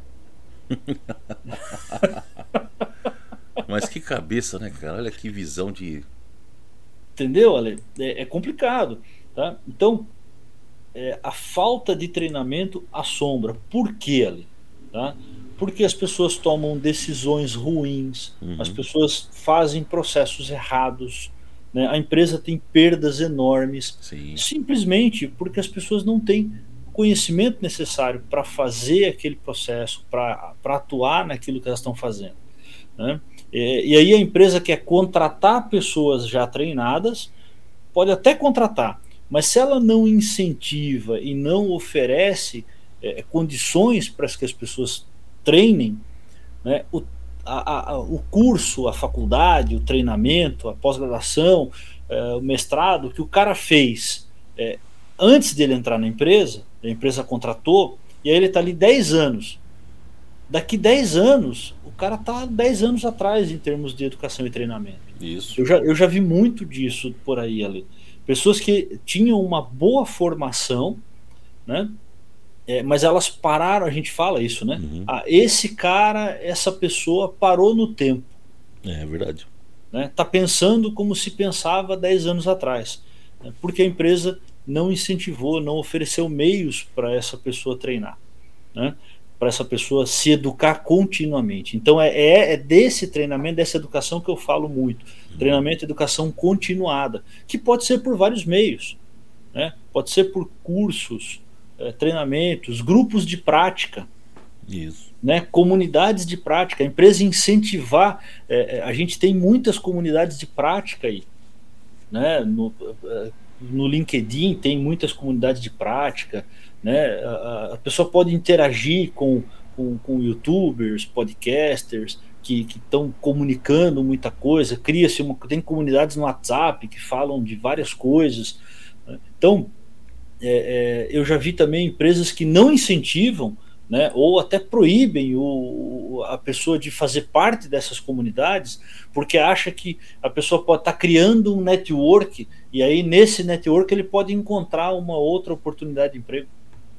Speaker 1: Mas que cabeça, né, cara? Olha que visão de.
Speaker 2: Entendeu, Ale? É, é complicado. Tá? Então, é, a falta de treinamento assombra. Por quê, Ale? Tá? Porque as pessoas tomam decisões ruins, uhum. as pessoas fazem processos errados, né? A empresa tem perdas enormes, Sim. simplesmente porque as pessoas não têm conhecimento necessário para fazer aquele processo, para atuar naquilo que elas estão fazendo. Né? E, e aí a empresa quer contratar pessoas já treinadas, pode até contratar, mas se ela não incentiva e não oferece é, condições para que as pessoas treinem, né, o, a, a, o curso, a faculdade, o treinamento, a pós-graduação, é, o mestrado que o cara fez é, antes dele entrar na empresa, a empresa contratou, e aí ele está ali 10 anos. Daqui 10 anos, o cara está 10 anos atrás em termos de educação e treinamento.
Speaker 1: Isso.
Speaker 2: Eu já, eu já vi muito disso por aí ali. Pessoas que tinham uma boa formação, né? É, mas elas pararam, a gente fala isso, né? Uhum. Ah, esse cara, essa pessoa parou no tempo.
Speaker 1: É verdade.
Speaker 2: Né? Tá pensando como se pensava 10 anos atrás. Né? Porque a empresa não incentivou, não ofereceu meios para essa pessoa treinar. Né? Para essa pessoa se educar continuamente. Então é, é, é, desse treinamento, dessa educação que eu falo muito. Uhum. Treinamento e educação continuada, que pode ser por vários meios. Né? Pode ser por cursos, é, treinamentos, grupos de prática.
Speaker 1: Isso.
Speaker 2: Né, comunidades de prática, a empresa incentivar. É, a gente tem muitas comunidades de prática aí. Né, no, no LinkedIn tem muitas comunidades de prática. Né, a, a pessoa pode interagir com, com, com youtubers, podcasters que estão comunicando muita coisa. Cria-se tem comunidades no WhatsApp que falam de várias coisas. Né. Então, é, é, eu já vi também empresas que não incentivam, né, ou até proíbem o, a pessoa de fazer parte dessas comunidades, porque acha que a pessoa pode estar tá criando um network e aí nesse network ele pode encontrar uma outra oportunidade de emprego.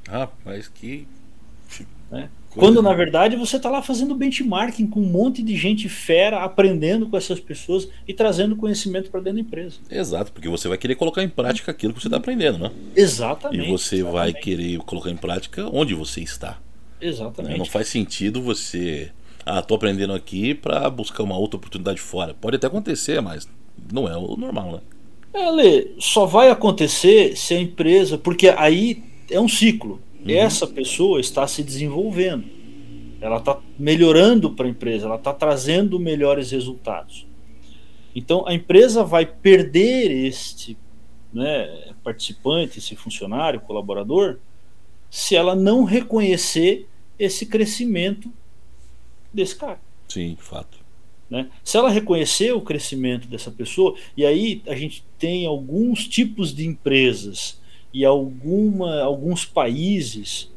Speaker 1: Ah, mas que
Speaker 2: né? Quando na verdade você está lá fazendo benchmarking com um monte de gente fera, aprendendo com essas pessoas e trazendo conhecimento para dentro da empresa.
Speaker 1: Exato, porque você vai querer colocar em prática aquilo que você está aprendendo, né?
Speaker 2: Exatamente.
Speaker 1: E você
Speaker 2: exatamente.
Speaker 1: vai querer colocar em prática onde você está.
Speaker 2: Exatamente.
Speaker 1: Não faz sentido você. Ah, tô aprendendo aqui para buscar uma outra oportunidade fora. Pode até acontecer, mas não é o normal, né?
Speaker 2: É, Lê, só vai acontecer se a empresa. Porque aí é um ciclo. Uhum. Essa pessoa está se desenvolvendo, ela está melhorando para a empresa, ela está trazendo melhores resultados. Então a empresa vai perder este né, participante, esse funcionário, colaborador, se ela não reconhecer esse crescimento desse cara.
Speaker 1: Sim, de fato.
Speaker 2: Né? Se ela reconhecer o crescimento dessa pessoa, e aí a gente tem alguns tipos de empresas e alguma, alguns países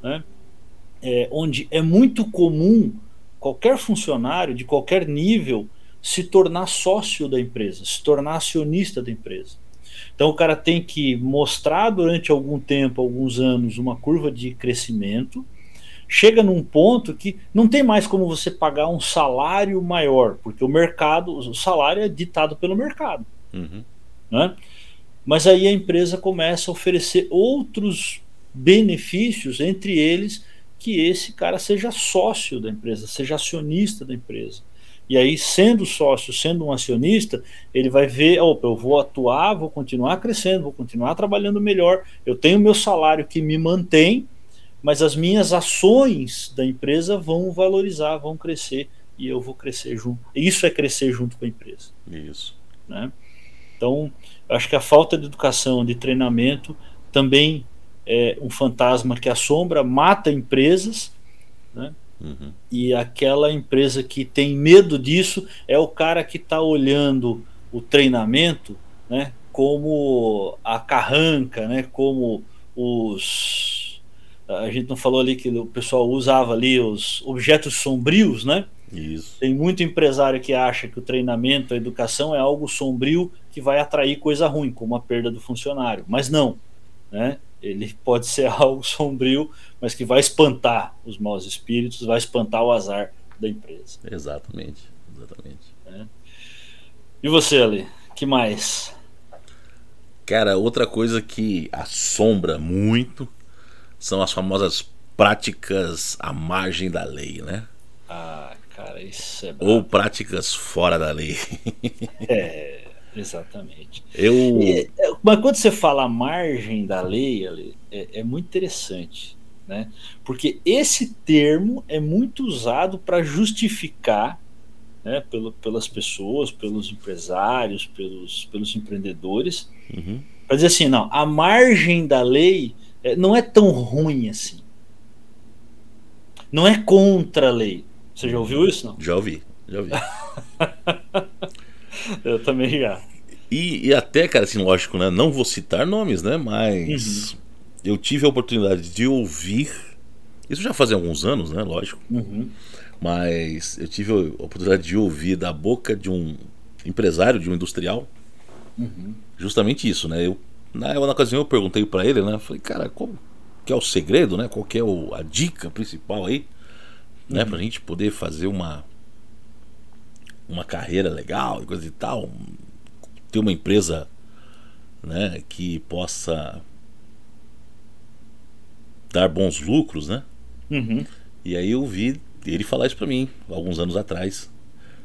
Speaker 2: né, é, onde é muito comum qualquer funcionário de qualquer nível se tornar sócio da empresa, se tornar acionista da empresa. Então o cara tem que mostrar durante algum tempo, alguns anos, uma curva de crescimento. Chega num ponto que não tem mais como você pagar um salário maior, porque o mercado, o salário é ditado pelo mercado.
Speaker 1: Uhum.
Speaker 2: Né? Mas aí a empresa começa a oferecer outros benefícios, entre eles que esse cara seja sócio da empresa, seja acionista da empresa. E aí, sendo sócio, sendo um acionista, ele vai ver: opa, eu vou atuar, vou continuar crescendo, vou continuar trabalhando melhor, eu tenho meu salário que me mantém, mas as minhas ações da empresa vão valorizar, vão crescer e eu vou crescer junto. Isso é crescer junto com a empresa.
Speaker 1: Isso.
Speaker 2: Né? Então, acho que a falta de educação, de treinamento, também é um fantasma que assombra, mata empresas, né?
Speaker 1: Uhum.
Speaker 2: E aquela empresa que tem medo disso é o cara que está olhando o treinamento, né? Como a carranca, né? Como os a gente não falou ali que o pessoal usava ali os objetos sombrios, né?
Speaker 1: Isso.
Speaker 2: Tem muito empresário que acha que o treinamento, a educação é algo sombrio que vai atrair coisa ruim, como a perda do funcionário. Mas não. Né? Ele pode ser algo sombrio, mas que vai espantar os maus espíritos, vai espantar o azar da empresa.
Speaker 1: Exatamente. Exatamente.
Speaker 2: É. E você, Ali? que mais?
Speaker 1: Cara, outra coisa que assombra muito são as famosas práticas à margem da lei, né?
Speaker 2: Ah, cara, isso é
Speaker 1: bravo. Ou práticas fora da lei.
Speaker 2: é, exatamente.
Speaker 1: Eu...
Speaker 2: E, é, mas quando você fala margem da lei, é, é muito interessante. Né? Porque esse termo é muito usado para justificar né, pelo, pelas pessoas, pelos empresários, pelos, pelos empreendedores,
Speaker 1: uhum.
Speaker 2: para dizer assim, não, a margem da lei é, não é tão ruim assim. não é contra a lei. Você já ouviu isso? Não?
Speaker 1: Já ouvi, já ouvi.
Speaker 2: Eu também já.
Speaker 1: E, e, até, cara, assim, lógico, né? Não vou citar nomes, né? Mas uhum. eu tive a oportunidade de ouvir. Isso já fazia alguns anos, né? Lógico.
Speaker 2: Uhum.
Speaker 1: Mas eu tive a oportunidade de ouvir da boca de um empresário, de um industrial,
Speaker 2: uhum.
Speaker 1: justamente isso, né? Eu, na, na ocasião eu perguntei para ele, né? Falei, cara, qual que é o segredo, né? Qual que é o, a dica principal aí, né? Uhum. Pra gente poder fazer uma uma carreira legal e coisa e tal, ter uma empresa, né? Que possa dar bons lucros, né?
Speaker 2: Uhum.
Speaker 1: E aí eu vi ele falar isso para mim alguns anos atrás.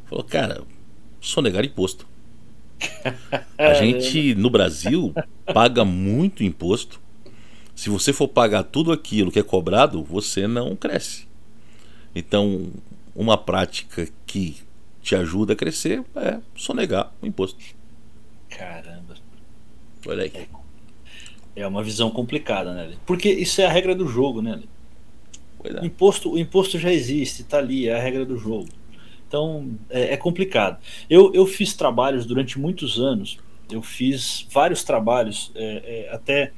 Speaker 1: Falou, cara, sonegar imposto. A gente no Brasil paga muito imposto. Se você for pagar tudo aquilo que é cobrado, você não cresce. Então, uma prática que te ajuda a crescer é sonegar o imposto.
Speaker 2: Caramba.
Speaker 1: Olha aí.
Speaker 2: É uma visão complicada, né? Porque isso é a regra do jogo, né? É. O, imposto, o imposto já existe, está ali, é a regra do jogo. Então é, é, complicado. Eu, eu fiz trabalhos durante muitos anos, eu fiz vários trabalhos, é, é, até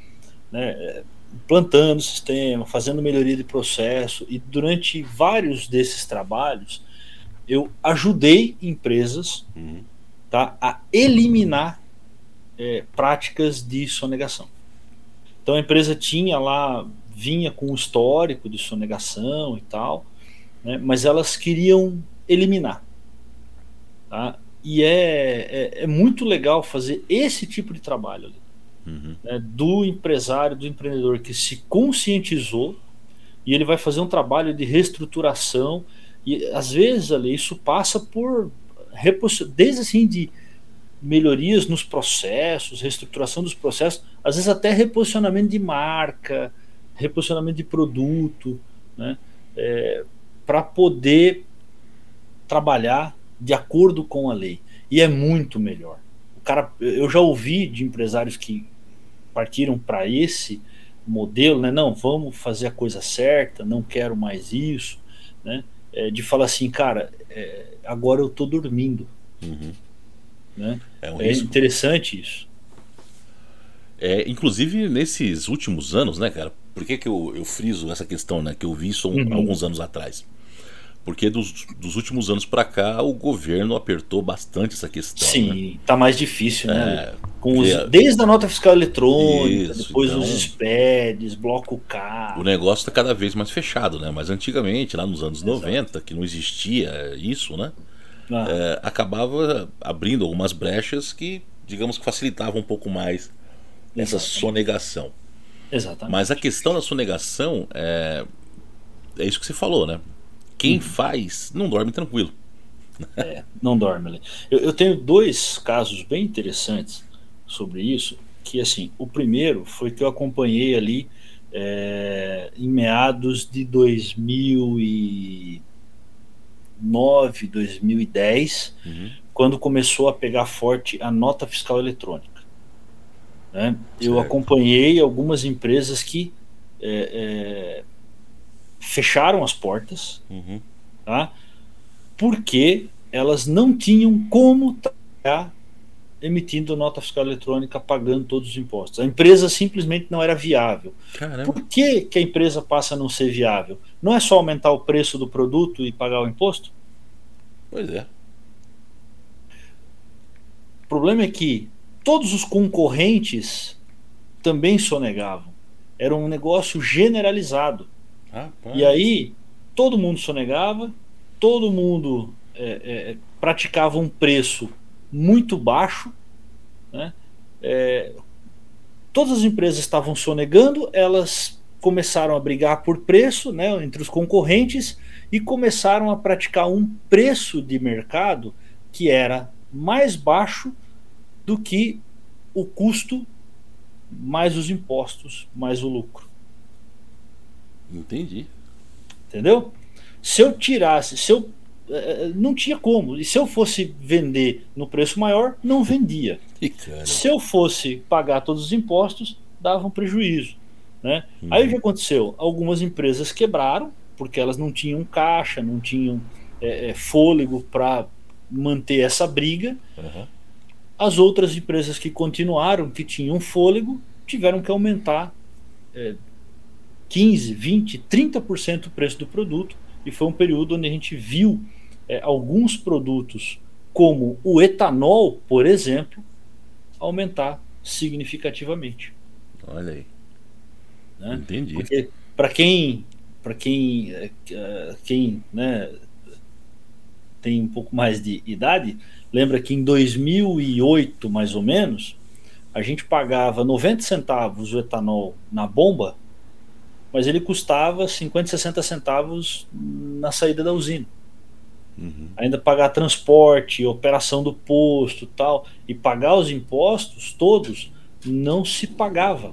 Speaker 2: né, plantando o sistema, fazendo melhoria de processo, e durante vários desses trabalhos eu ajudei empresas
Speaker 1: uhum.
Speaker 2: tá, a eliminar é, práticas de sonegação. Então a empresa tinha lá vinha com o histórico de sonegação e tal, né, mas elas queriam eliminar. Tá? E é, é, é, muito legal fazer esse tipo de trabalho ali,
Speaker 1: uhum.
Speaker 2: né, do empresário, do empreendedor que se conscientizou e ele vai fazer um trabalho de reestruturação e às vezes ali isso passa por desde assim de melhorias nos processos, reestruturação dos processos, às vezes até reposicionamento de marca, reposicionamento de produto, né? É, para poder trabalhar de acordo com a lei. E é muito melhor. O cara, eu já ouvi de empresários que partiram para esse modelo, né? Não, vamos fazer a coisa certa, não quero mais isso, né? É, de falar assim, cara, é, agora eu estou dormindo.
Speaker 1: Uhum.
Speaker 2: Né?
Speaker 1: É, um
Speaker 2: é interessante isso.
Speaker 1: É, inclusive nesses últimos anos, né, cara? Por que, que eu, eu friso essa questão, né? Que eu vi isso uhum. alguns anos atrás. Porque dos, dos últimos anos para cá o governo apertou bastante essa questão.
Speaker 2: Sim, né? tá mais difícil, né?
Speaker 1: É,
Speaker 2: Com os, desde a nota fiscal eletrônica, isso, depois então, os SPEDs, bloco K.
Speaker 1: O negócio está cada vez mais fechado, né? Mas antigamente, lá nos anos Exato. 90, que não existia isso, né?
Speaker 2: Ah.
Speaker 1: É, acabava abrindo algumas brechas que, digamos que facilitavam um pouco mais essa
Speaker 2: Exatamente.
Speaker 1: sonegação.
Speaker 2: Exatamente.
Speaker 1: Mas a questão da sonegação é, é isso que você falou, né? Quem faz não dorme tranquilo.
Speaker 2: É, não dorme. Eu, eu, tenho dois casos bem interessantes sobre isso. Que assim, o primeiro foi que eu acompanhei ali é, em meados de 2009, 2010,
Speaker 1: uhum.
Speaker 2: quando começou a pegar forte a nota fiscal eletrônica. Né? Eu acompanhei algumas empresas que é, é, fecharam as portas,
Speaker 1: uhum.
Speaker 2: tá? porque elas não tinham como trabalhar emitindo nota fiscal eletrônica, pagando todos os impostos. A empresa simplesmente não era viável.
Speaker 1: Caramba.
Speaker 2: Por que, que a empresa passa a não ser viável? Não é só aumentar o preço do produto e pagar o imposto?
Speaker 1: Pois é.
Speaker 2: O problema é que todos os concorrentes também sonegavam. Era um negócio generalizado. E aí todo mundo sonegava, todo mundo é, é, praticava um preço muito baixo. Né? É, todas as empresas estavam sonegando, elas começaram a brigar por preço né, entre os concorrentes e começaram a praticar um preço de mercado que era mais baixo do que o custo mais os impostos, mais o lucro.
Speaker 1: Entendi.
Speaker 2: Entendeu? Se eu tirasse, se eu eh, não tinha como. E se eu fosse vender no preço maior, não vendia. Se eu fosse pagar todos os impostos, dava um prejuízo. Né?
Speaker 1: Uhum.
Speaker 2: Aí o que aconteceu? Algumas empresas quebraram porque elas não tinham caixa, não tinham é fôlego para manter essa briga. Uhum. As outras empresas que continuaram, que tinham fôlego, tiveram que aumentar é, 15, 20, 30% o preço do produto. E foi um período onde a gente viu é, alguns produtos, como o etanol, por exemplo, aumentar significativamente.
Speaker 1: Olha aí.
Speaker 2: Né? Entendi. Porque para quem, para quem, é, quem né, tem um pouco mais de idade, Lembra que em 2008, mais ou menos, a gente pagava 90 centavos o etanol na bomba, mas ele custava 50, 60 centavos na saída da usina. Uhum. Ainda pagar transporte, operação do posto tal, e pagar os impostos todos, não se pagava.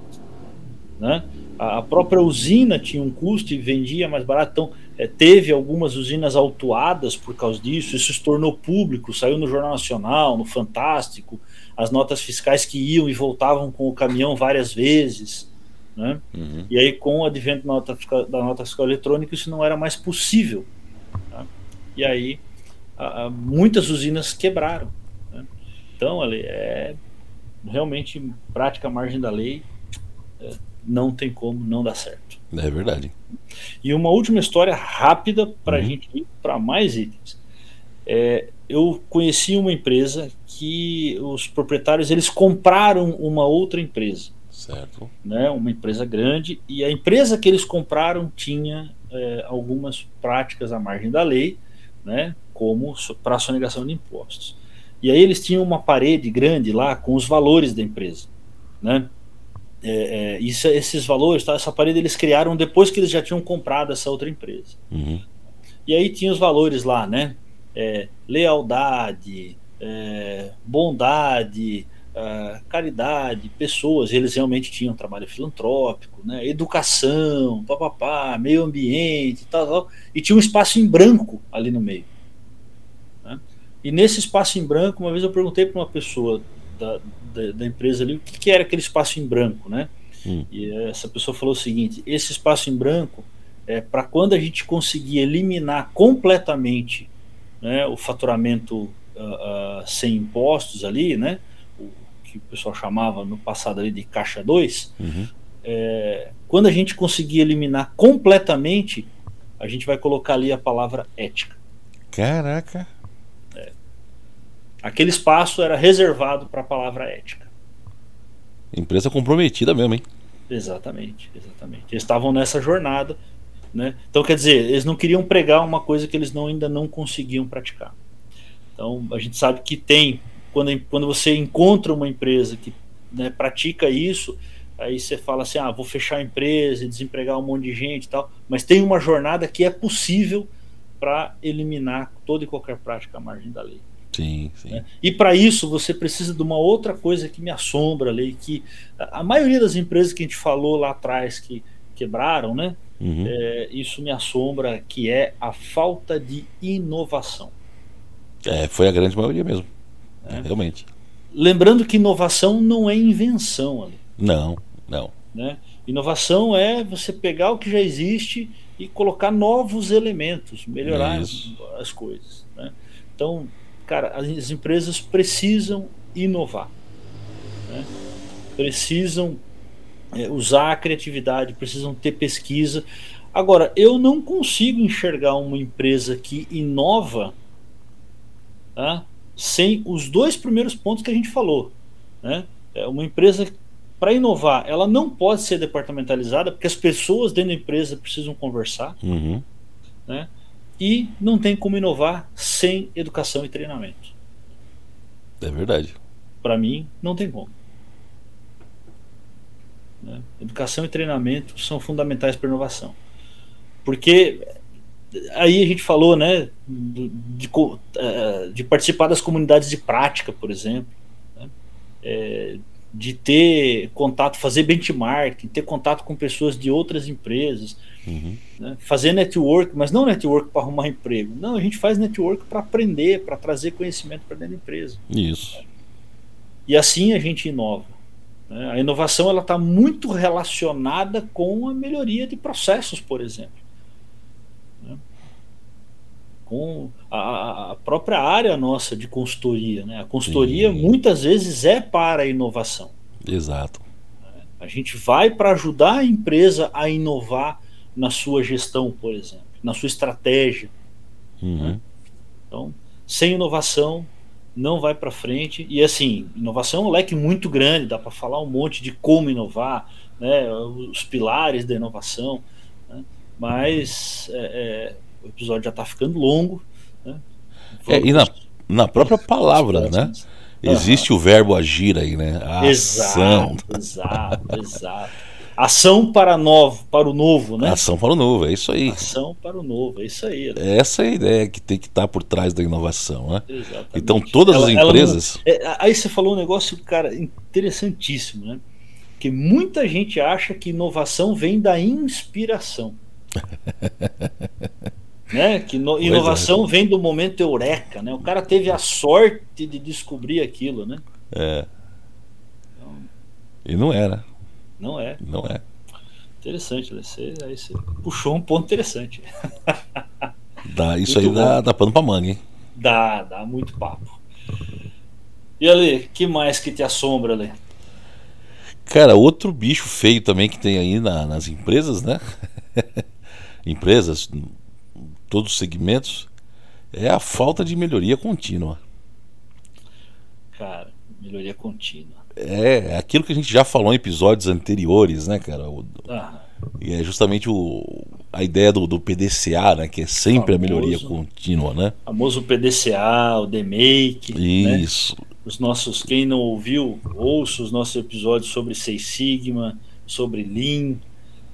Speaker 2: Né? A própria usina tinha um custo e vendia mais barato. Então, é, teve algumas usinas autuadas por causa disso, isso se tornou público, saiu no Jornal Nacional, no Fantástico, as notas fiscais que iam e voltavam com o caminhão várias vezes. Né? Uhum. E aí, com o advento da nota, fiscal, da nota fiscal eletrônica, isso não era mais possível. Tá? E aí, a, a, muitas usinas quebraram. Né? Então, ali, é realmente prática margem da lei, é, não tem como não dar certo.
Speaker 1: É verdade.
Speaker 2: E uma última história rápida para a uhum. gente ir para mais itens. É, eu conheci uma empresa que os proprietários eles compraram uma outra empresa.
Speaker 1: Certo.
Speaker 2: Né, uma empresa grande, e a empresa que eles compraram tinha é, algumas práticas à margem da lei, né, como para a sonegação de impostos. E aí eles tinham uma parede grande lá com os valores da empresa. Né? É, é, isso, esses valores, tá, essa parede eles criaram depois que eles já tinham comprado essa outra empresa. Uhum. E aí tinha os valores lá, né? É, lealdade, é, bondade, é, caridade, pessoas, eles realmente tinham trabalho filantrópico, né? educação, papapá, meio ambiente, tal, tal, e tinha um espaço em branco ali no meio. Né? E nesse espaço em branco, uma vez eu perguntei para uma pessoa da, da, da, empresa ali o que, que, era aquele espaço em branco, né? Hum. E essa pessoa falou o seguinte: esse espaço em branco é para quando a gente conseguir eliminar completamente né, o faturamento uh, uh, sem impostos ali, né? Que o pessoal chamava no passado ali de caixa 2. Uhum. É, quando a gente conseguir eliminar completamente, a gente vai colocar ali a palavra ética.
Speaker 1: Caraca!
Speaker 2: Aquele espaço era reservado para a palavra ética.
Speaker 1: Empresa comprometida mesmo, hein?
Speaker 2: Exatamente, exatamente. Eles estavam nessa jornada, né? Então, quer dizer, eles não queriam pregar uma coisa que eles não, ainda não conseguiam praticar. Então, a gente sabe que tem, quando, quando você encontra uma empresa que né, pratica isso, aí você fala assim: ah, vou fechar a empresa e desempregar um monte de gente e tal, mas tem uma jornada que é possível para eliminar toda e qualquer prática à margem da lei.
Speaker 1: Sim, sim. Né?
Speaker 2: E para isso você precisa de uma outra coisa que me assombra ali, que a maioria das empresas que a gente falou lá atrás que quebraram, né? Uhum. É, isso me assombra, que é a falta de inovação.
Speaker 1: É, foi a grande maioria mesmo. É. Realmente.
Speaker 2: Lembrando que inovação não é invenção ali.
Speaker 1: Não, não.
Speaker 2: Né? Inovação é você pegar o que já existe e colocar novos elementos, melhorar as, as, coisas. Né? Então, cara, as empresas precisam inovar, né? precisam é, usar a criatividade, precisam ter pesquisa. Agora, eu não consigo enxergar uma empresa que inova tá? Sem os dois primeiros pontos que a gente falou. Né? É uma empresa para inovar, ela não pode ser departamentalizada porque as pessoas dentro da empresa precisam conversar. Uhum. Né? E não tem como inovar sem educação e treinamento.
Speaker 1: É verdade.
Speaker 2: Para mim, não tem como. Né? Educação e treinamento são fundamentais para inovação. Porque aí a gente falou né, de, de, eh, de participar das comunidades de prática, por exemplo. Né? É, de ter contato, fazer benchmark, ter contato com pessoas de outras empresas, uhum. né? fazer network, mas não network para arrumar emprego. Não, a gente faz network para aprender, para trazer conhecimento para dentro da empresa.
Speaker 1: Isso.
Speaker 2: E assim a gente inova. Né? A inovação ela está muito relacionada com a melhoria de processos, por exemplo. Com a, a, própria área nossa de consultoria. Né? A consultoria Sim. muitas vezes é para a inovação.
Speaker 1: Exato.
Speaker 2: A gente vai para ajudar a empresa a inovar na sua gestão, por exemplo, na sua estratégia. Uhum. Né? Então, sem inovação, não vai para frente. E assim, inovação é um leque muito grande, dá para falar um monte de como inovar, né, os pilares da inovação. Né? Mas é, é, o episódio já está ficando longo. Né?
Speaker 1: É, e na, na própria palavra, né? Existe uhum. o verbo agir aí, né?
Speaker 2: A exato, ação. exato, exato. Ação para novo, para o novo, né?
Speaker 1: Ação para o novo, é isso aí.
Speaker 2: Ação para o novo, é isso aí.
Speaker 1: Né? Essa é a ideia que tem que estar tá por trás da inovação, né? Exatamente. Então todas ela, as empresas.
Speaker 2: Não... É, aí você falou um negócio, cara, interessantíssimo, né? Que muita gente acha que inovação vem da inspiração. né? Que no, inovação é. vem do momento eureka, né? O cara teve a sorte de descobrir aquilo, né?
Speaker 1: É. Então, e não era.
Speaker 2: Não é.
Speaker 1: Não é.
Speaker 2: Interessante, você, aí você puxou um ponto interessante.
Speaker 1: Dá, isso muito aí dá, dá pano pra manga, hein?
Speaker 2: Dá, dá muito papo. E ali, que mais que te assombra, ali?
Speaker 1: Cara, outro bicho feio também que tem aí na, nas empresas, né? empresas, todos os segmentos, é a falta de melhoria contínua.
Speaker 2: Cara, melhoria contínua.
Speaker 1: É, é aquilo que a gente já falou em episódios anteriores, né, cara? O, ah. E é justamente o, a ideia do, do PDCA, né? Que é sempre famoso, a melhoria contínua, né?
Speaker 2: O famoso PDCA, o DMake.
Speaker 1: Né? Isso. Né?
Speaker 2: Os nossos, quem não ouviu, ouça os nossos episódios sobre Seis Sigma, sobre Lean,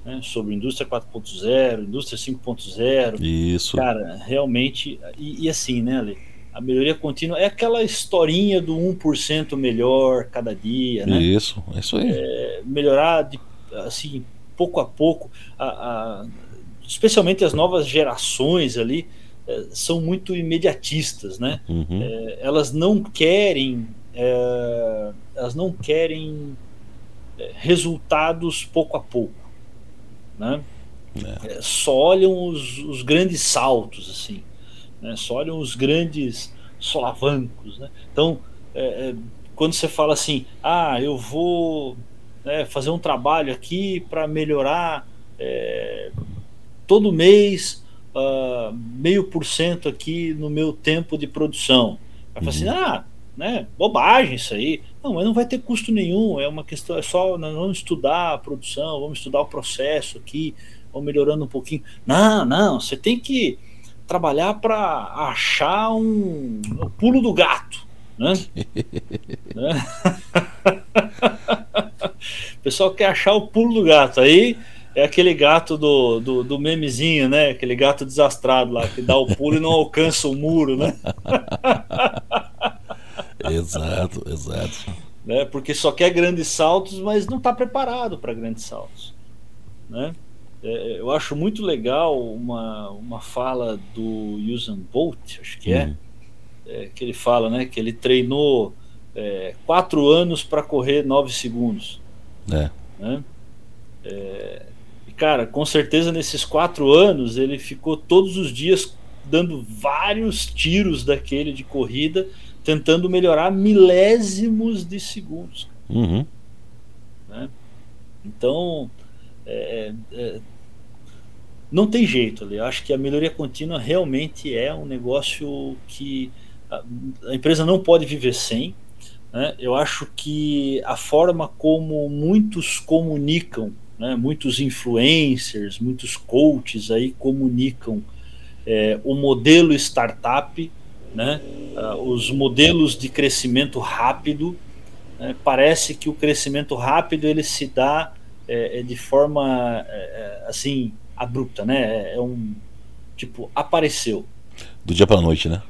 Speaker 2: né, sobre indústria 4.0, indústria 5.0.
Speaker 1: Isso.
Speaker 2: Cara, realmente. E, e, assim, né, Ale? A melhoria contínua é aquela historinha do 1% melhor cada dia, né?
Speaker 1: Isso, é isso aí.
Speaker 2: É, melhorar de, assim, pouco a pouco. A, a, especialmente as novas gerações ali é, são muito imediatistas, né? Uhum. É, elas não querem. É, elas não querem é, resultados pouco a pouco né? É. é. só olham os, os, grandes saltos, assim, né? só olham os grandes solavancos. Né? Então, é, é, quando você fala assim, ah, eu vou né, fazer um trabalho aqui para melhorar é, todo mês uh, meio por cento aqui no meu tempo de produção. Vai falar assim, uhum. ah, né, bobagem isso aí. Não, mas não vai ter custo nenhum, é uma questão, é só nós vamos estudar a produção, vamos estudar o processo aqui, vamos melhorando um pouquinho. Não, não, você tem que trabalhar para achar um, pulo do gato, né? né? o pessoal quer achar o pulo do gato, aí é aquele gato do, do, do, memezinho, né? Aquele gato desastrado lá, que dá o pulo e não alcança o muro, né?
Speaker 1: exato, exato.
Speaker 2: Né? Porque só quer grandes saltos, mas não está preparado para grandes saltos. Né? É, eu acho muito legal uma, uma fala do Usain Bolt, acho que é, uhum. é, que ele fala né, que ele treinou é, quatro anos para correr nove segundos.
Speaker 1: É.
Speaker 2: Né? É, e cara, com certeza nesses quatro anos ele ficou todos os dias dando vários tiros daquele de corrida tentando melhorar milésimos de segundos.
Speaker 1: Uhum.
Speaker 2: Né? Então, é, é, não tem jeito ali. Eu acho que a melhoria contínua realmente é um negócio que a, a empresa não pode viver sem. Né? Eu acho que a forma como muitos comunicam, né? muitos influencers, muitos coaches aí comunicam é, o modelo startup né? Uh, os modelos de crescimento rápido, né? parece que o crescimento rápido ele se dá é, é de forma é, é assim abrupta, né? É, é um tipo apareceu
Speaker 1: do dia para noite, né?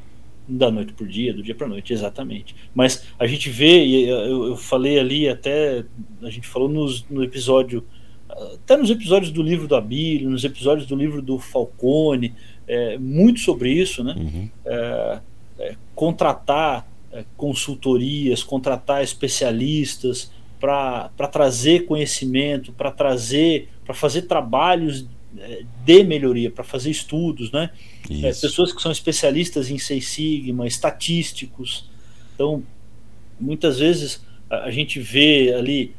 Speaker 2: Da noite para dia, do dia para noite, exatamente. Mas a gente vê, e eu, eu falei ali até, a gente falou nos, no episódio, até nos episódios do livro do Abílio, nos episódios do livro do Falcone, é, muito sobre isso, né? Uhum. É, é, contratar é, consultorias, contratar especialistas para trazer conhecimento, para trazer, para fazer trabalhos é, de melhoria, para fazer estudos, né? É, pessoas que são especialistas em Seis Sigma, estatísticos. Então, muitas vezes a, a gente vê ali,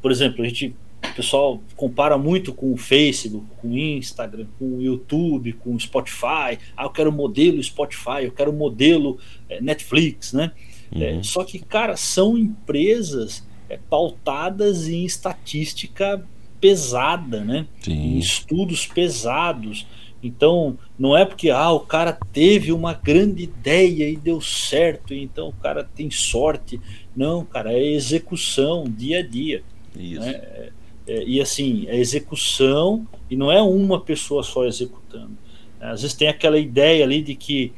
Speaker 2: por exemplo, a gente o pessoal compara muito com o Facebook, com o Instagram, com o YouTube, com o Spotify. Ah, eu quero modelo Spotify, eu quero modelo é, Netflix, né? Uhum. É, só que, cara, são empresas é, pautadas em estatística pesada, né? Sim. Em estudos pesados. Então, não é porque ah, o cara teve uma grande ideia e deu certo, então o cara tem sorte. Não, cara, é execução dia a dia. Isso. Né? É, é, e assim, é execução, e não é uma pessoa só executando. Às vezes tem aquela ideia ali de que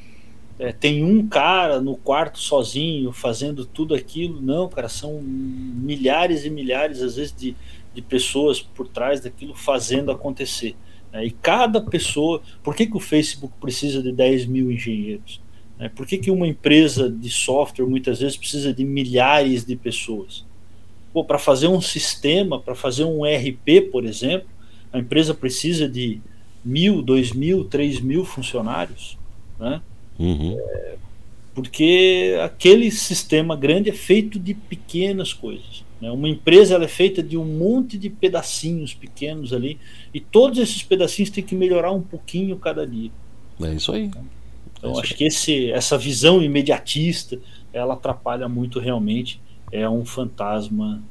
Speaker 2: é, tem um cara no quarto sozinho fazendo tudo aquilo. Não, cara, são milhares e milhares, às vezes, de, de pessoas por trás daquilo fazendo acontecer. Né? E cada pessoa. Por que, que o Facebook precisa de 10 mil engenheiros? Por que, que uma empresa de software muitas vezes precisa de milhares de pessoas? Para fazer um sistema, para fazer um ERP, por exemplo, a empresa precisa de mil, dois mil, três mil funcionários, né? Uhum. É, porque aquele sistema grande é feito de pequenas coisas. Né? Uma empresa ela é feita de um monte de pedacinhos pequenos ali, e todos esses pedacinhos têm que melhorar um pouquinho cada dia.
Speaker 1: É isso aí.
Speaker 2: Então, é acho aí. que esse, essa visão imediatista ela atrapalha muito realmente é um fantasma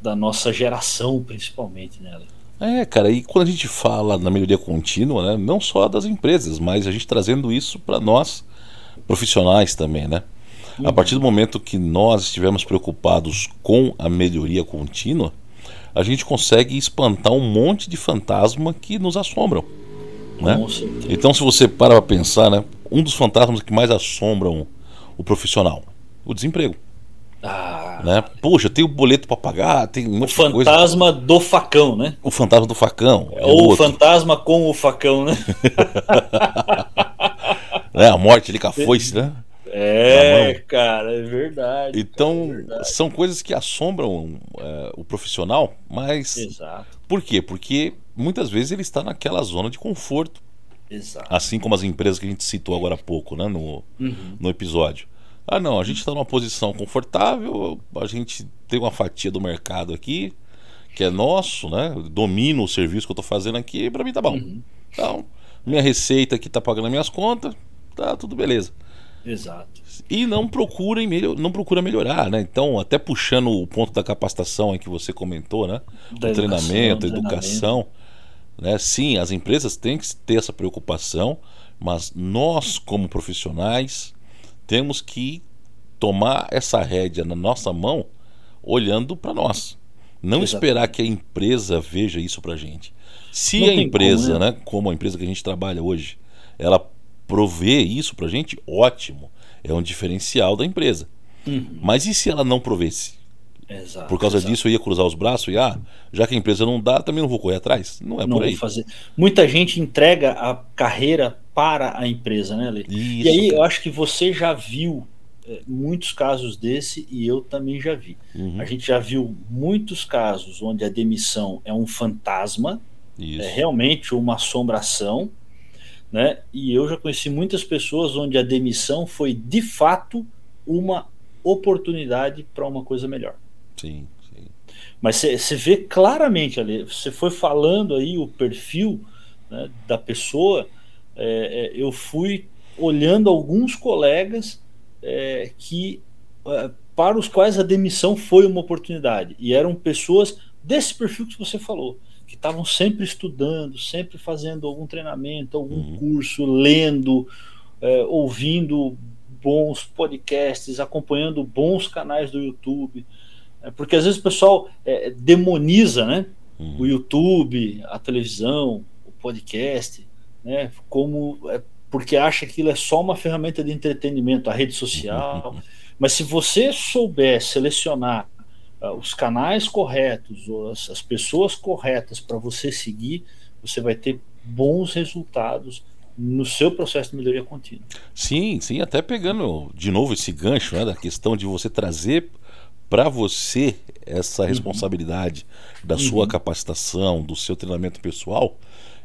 Speaker 2: da nossa geração, principalmente, né?
Speaker 1: É, cara, e quando a gente fala na melhoria contínua, né, não só das empresas, mas a gente trazendo isso para nós, profissionais também, né? Uhum. A partir do momento que nós estivermos preocupados com a melhoria contínua, a gente consegue espantar um monte de fantasma que nos assombram. Né? Então, se você para para pensar, né, um dos fantasmas que mais assombram o profissional, o desemprego. Ah. Né? Poxa, eu tenho boleto para pagar, tem
Speaker 2: um O fantasma do facão, né?
Speaker 1: O fantasma do facão.
Speaker 2: É Ou o fantasma com o facão, né?
Speaker 1: é, a morte ali com a foice, né?
Speaker 2: É, cara, é verdade.
Speaker 1: Então,
Speaker 2: é verdade.
Speaker 1: são coisas que assombram é, o profissional, mas. Exato. Por quê? Porque muitas vezes ele está naquela zona de conforto. Exato. Assim como as empresas que a gente citou agora há pouco, né, no, uhum. no episódio. Ah, não, a gente está numa posição confortável, a gente tem uma fatia do mercado aqui, que é nosso, né? Domino o serviço que eu estou fazendo aqui e para mim tá bom. Uhum. Então, minha receita aqui está pagando as minhas contas, tá tudo beleza.
Speaker 2: Exato.
Speaker 1: E não procurem melhor, não procura melhorar, né? Então, até puxando o ponto da capacitação aí que você comentou, né? Da o treinamento, a educação, né? Sim, as empresas têm que ter essa preocupação, mas nós como profissionais temos que tomar essa rédea na nossa mão olhando para nós. Não Exatamente. esperar que a empresa veja isso para gente. Se Não a empresa, como, né? né, como a empresa que a gente trabalha hoje, ela prover isso para gente, ótimo. É um diferencial da empresa. Uhum. Mas e se ela não provesse? Exato, por causa exato. disso eu ia cruzar os braços e ah, já que a empresa não dá, também não vou correr atrás. Não é não por aí.
Speaker 2: Fazer. Muita gente entrega a carreira para a empresa, né, Lê? e aí eu acho que você já viu é, muitos casos desse e eu também já vi. Uhum. A gente já viu muitos casos onde a demissão é um fantasma, Isso. é realmente uma assombração, né? E eu já conheci muitas pessoas onde a demissão foi de fato uma oportunidade para uma coisa melhor.
Speaker 1: Sim, sim.
Speaker 2: Mas você vê claramente ali, você foi falando aí o perfil né, da pessoa, é, é, eu fui olhando alguns colegas é, que é, para os quais a demissão foi uma oportunidade e eram pessoas desse perfil que você falou, que estavam sempre estudando, sempre fazendo algum treinamento, algum uhum. curso, lendo, é, ouvindo bons podcasts, acompanhando bons canais do YouTube. É, porque às vezes o pessoal é, demoniza né, uhum. o YouTube, a televisão, o podcast, né, como é, porque acha que aquilo é só uma ferramenta de entretenimento, a rede social. Uhum. Mas se você souber selecionar uh, os canais corretos, as, as pessoas corretas para você seguir, você vai ter bons resultados no seu processo de melhoria contínua.
Speaker 1: Sim, sim, até pegando de novo esse gancho né, da questão de você trazer para você essa
Speaker 2: Uhum.
Speaker 1: responsabilidade da sua capacitação, do seu treinamento pessoal,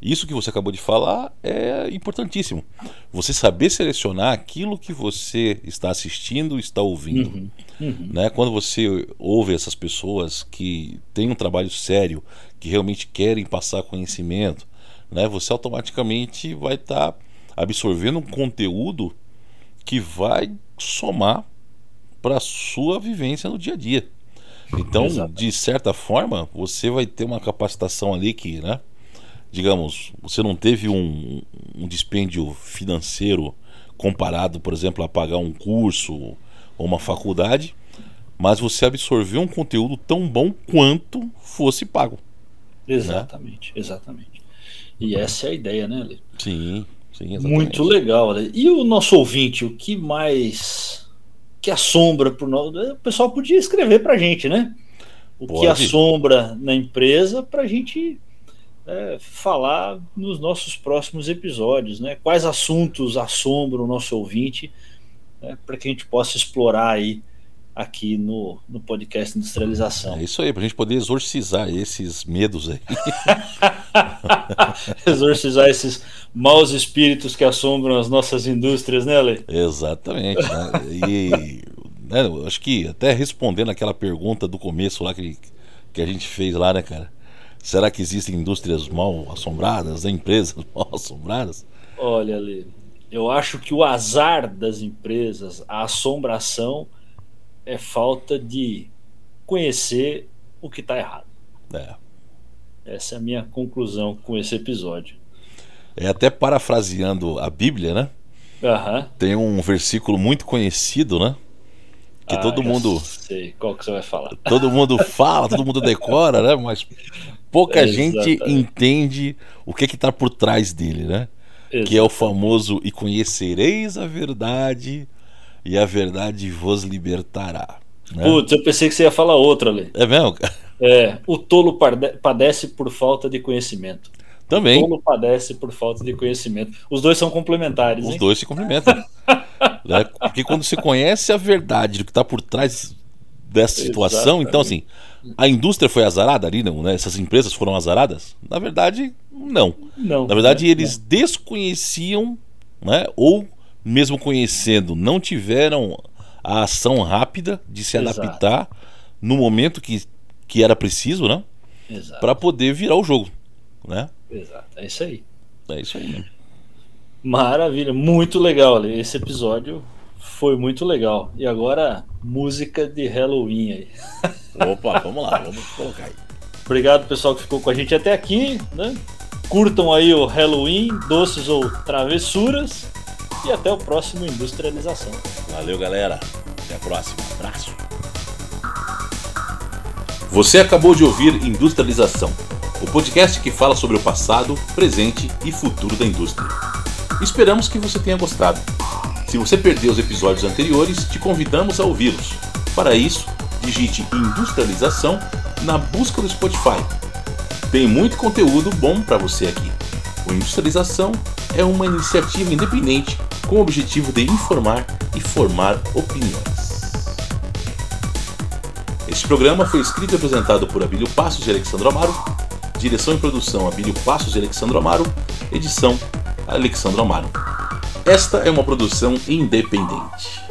Speaker 1: isso que você acabou de falar é importantíssimo. Você saber selecionar aquilo que você está assistindo, está ouvindo.
Speaker 2: Uhum. Uhum.
Speaker 1: Né? Quando você ouve essas pessoas que têm um trabalho sério, que realmente querem passar conhecimento, né? você automaticamente vai estar absorvendo um conteúdo que vai somar para sua vivência no dia a dia. Então,
Speaker 2: Exato.
Speaker 1: de certa forma, você vai ter uma capacitação ali que, né? Digamos, você não teve um, um dispêndio financeiro comparado, por exemplo, a pagar um curso ou uma faculdade, mas você absorveu um conteúdo tão bom quanto fosse pago.
Speaker 2: Exatamente, exatamente. E essa é a ideia, né, Ale?
Speaker 1: Sim, sim, exatamente.
Speaker 2: Muito legal. Ale. E o nosso ouvinte, o que mais que assombra por nós? O pessoal podia escrever pra gente, né? O que
Speaker 1: Pode.
Speaker 2: assombra na empresa pra gente é, falar nos nossos próximos episódios, né? Quais assuntos assombram o nosso ouvinte, né? para que a gente possa explorar aí aqui no, no podcast Industrialização.
Speaker 1: É isso aí, pra gente poder exorcizar esses medos aí.
Speaker 2: Exorcizar esses maus espíritos que assombram as nossas indústrias, né, Ale?
Speaker 1: Exatamente. né? E né, acho que até respondendo aquela pergunta do começo lá que, que a gente fez lá, né, cara? Será que existem indústrias mal assombradas, né? empresas mal assombradas?
Speaker 2: Olha, Ale, eu acho que o azar das empresas, a assombração, é falta de conhecer o que está errado.
Speaker 1: É.
Speaker 2: Essa é a minha conclusão com esse episódio.
Speaker 1: É até parafraseando a Bíblia, né?
Speaker 2: Aham.
Speaker 1: Tem um versículo muito conhecido, né? Que
Speaker 2: Ah,
Speaker 1: todo mundo,
Speaker 2: Sei qual que você vai falar.
Speaker 1: todo mundo fala, todo mundo decora, né? Mas pouca gente
Speaker 2: Exatamente.
Speaker 1: entende o que que tá por trás dele, né? Que é o famoso e conhecereis a verdade e a verdade vos libertará. Né?
Speaker 2: Putz, eu pensei que você ia falar outra, Ale.
Speaker 1: É mesmo? cara?
Speaker 2: É, o tolo padece por falta de conhecimento. O
Speaker 1: Também.
Speaker 2: tolo padece por falta de conhecimento. Os dois são complementares,
Speaker 1: Os
Speaker 2: hein?
Speaker 1: dois se complementam. né? Porque quando você conhece a verdade do que está por trás dessa situação, então assim, a indústria foi azarada ali, não, né? Essas empresas foram azaradas? Na verdade, não.
Speaker 2: Não.
Speaker 1: Na verdade, eles desconheciam, né? Ou mesmo conhecendo, não tiveram a ação rápida de se
Speaker 2: Exato.
Speaker 1: adaptar no momento que, que era preciso, né? Para poder virar o jogo, né?
Speaker 2: exato. É isso aí.
Speaker 1: É isso aí. Né?
Speaker 2: Maravilha, muito legal. Ale. Esse episódio foi muito legal. E agora, música de Halloween aí.
Speaker 1: Opa, vamos lá, vamos colocar aí.
Speaker 2: Obrigado, pessoal, que ficou com a gente até aqui. Né? Curtam aí o Halloween, doces ou travessuras. E até o próximo Industrialização.
Speaker 1: Valeu, galera. Até a próxima. Abraço. Você acabou de ouvir Industrialização, o podcast que fala sobre o passado, presente e futuro da indústria. Esperamos que você tenha gostado. Se você perdeu os episódios anteriores, te convidamos a ouvi-los. Para isso, digite Industrialização na busca do Spotify. Tem muito conteúdo bom para você aqui. O Industrialização é uma iniciativa independente com o objetivo de informar e formar opiniões. Este programa foi escrito e apresentado por Abílio Passos e Alexandro Amaro, direção e produção Abílio Passos e Alexandro Amaro, edição Alexandro Amaro. Esta é uma produção independente.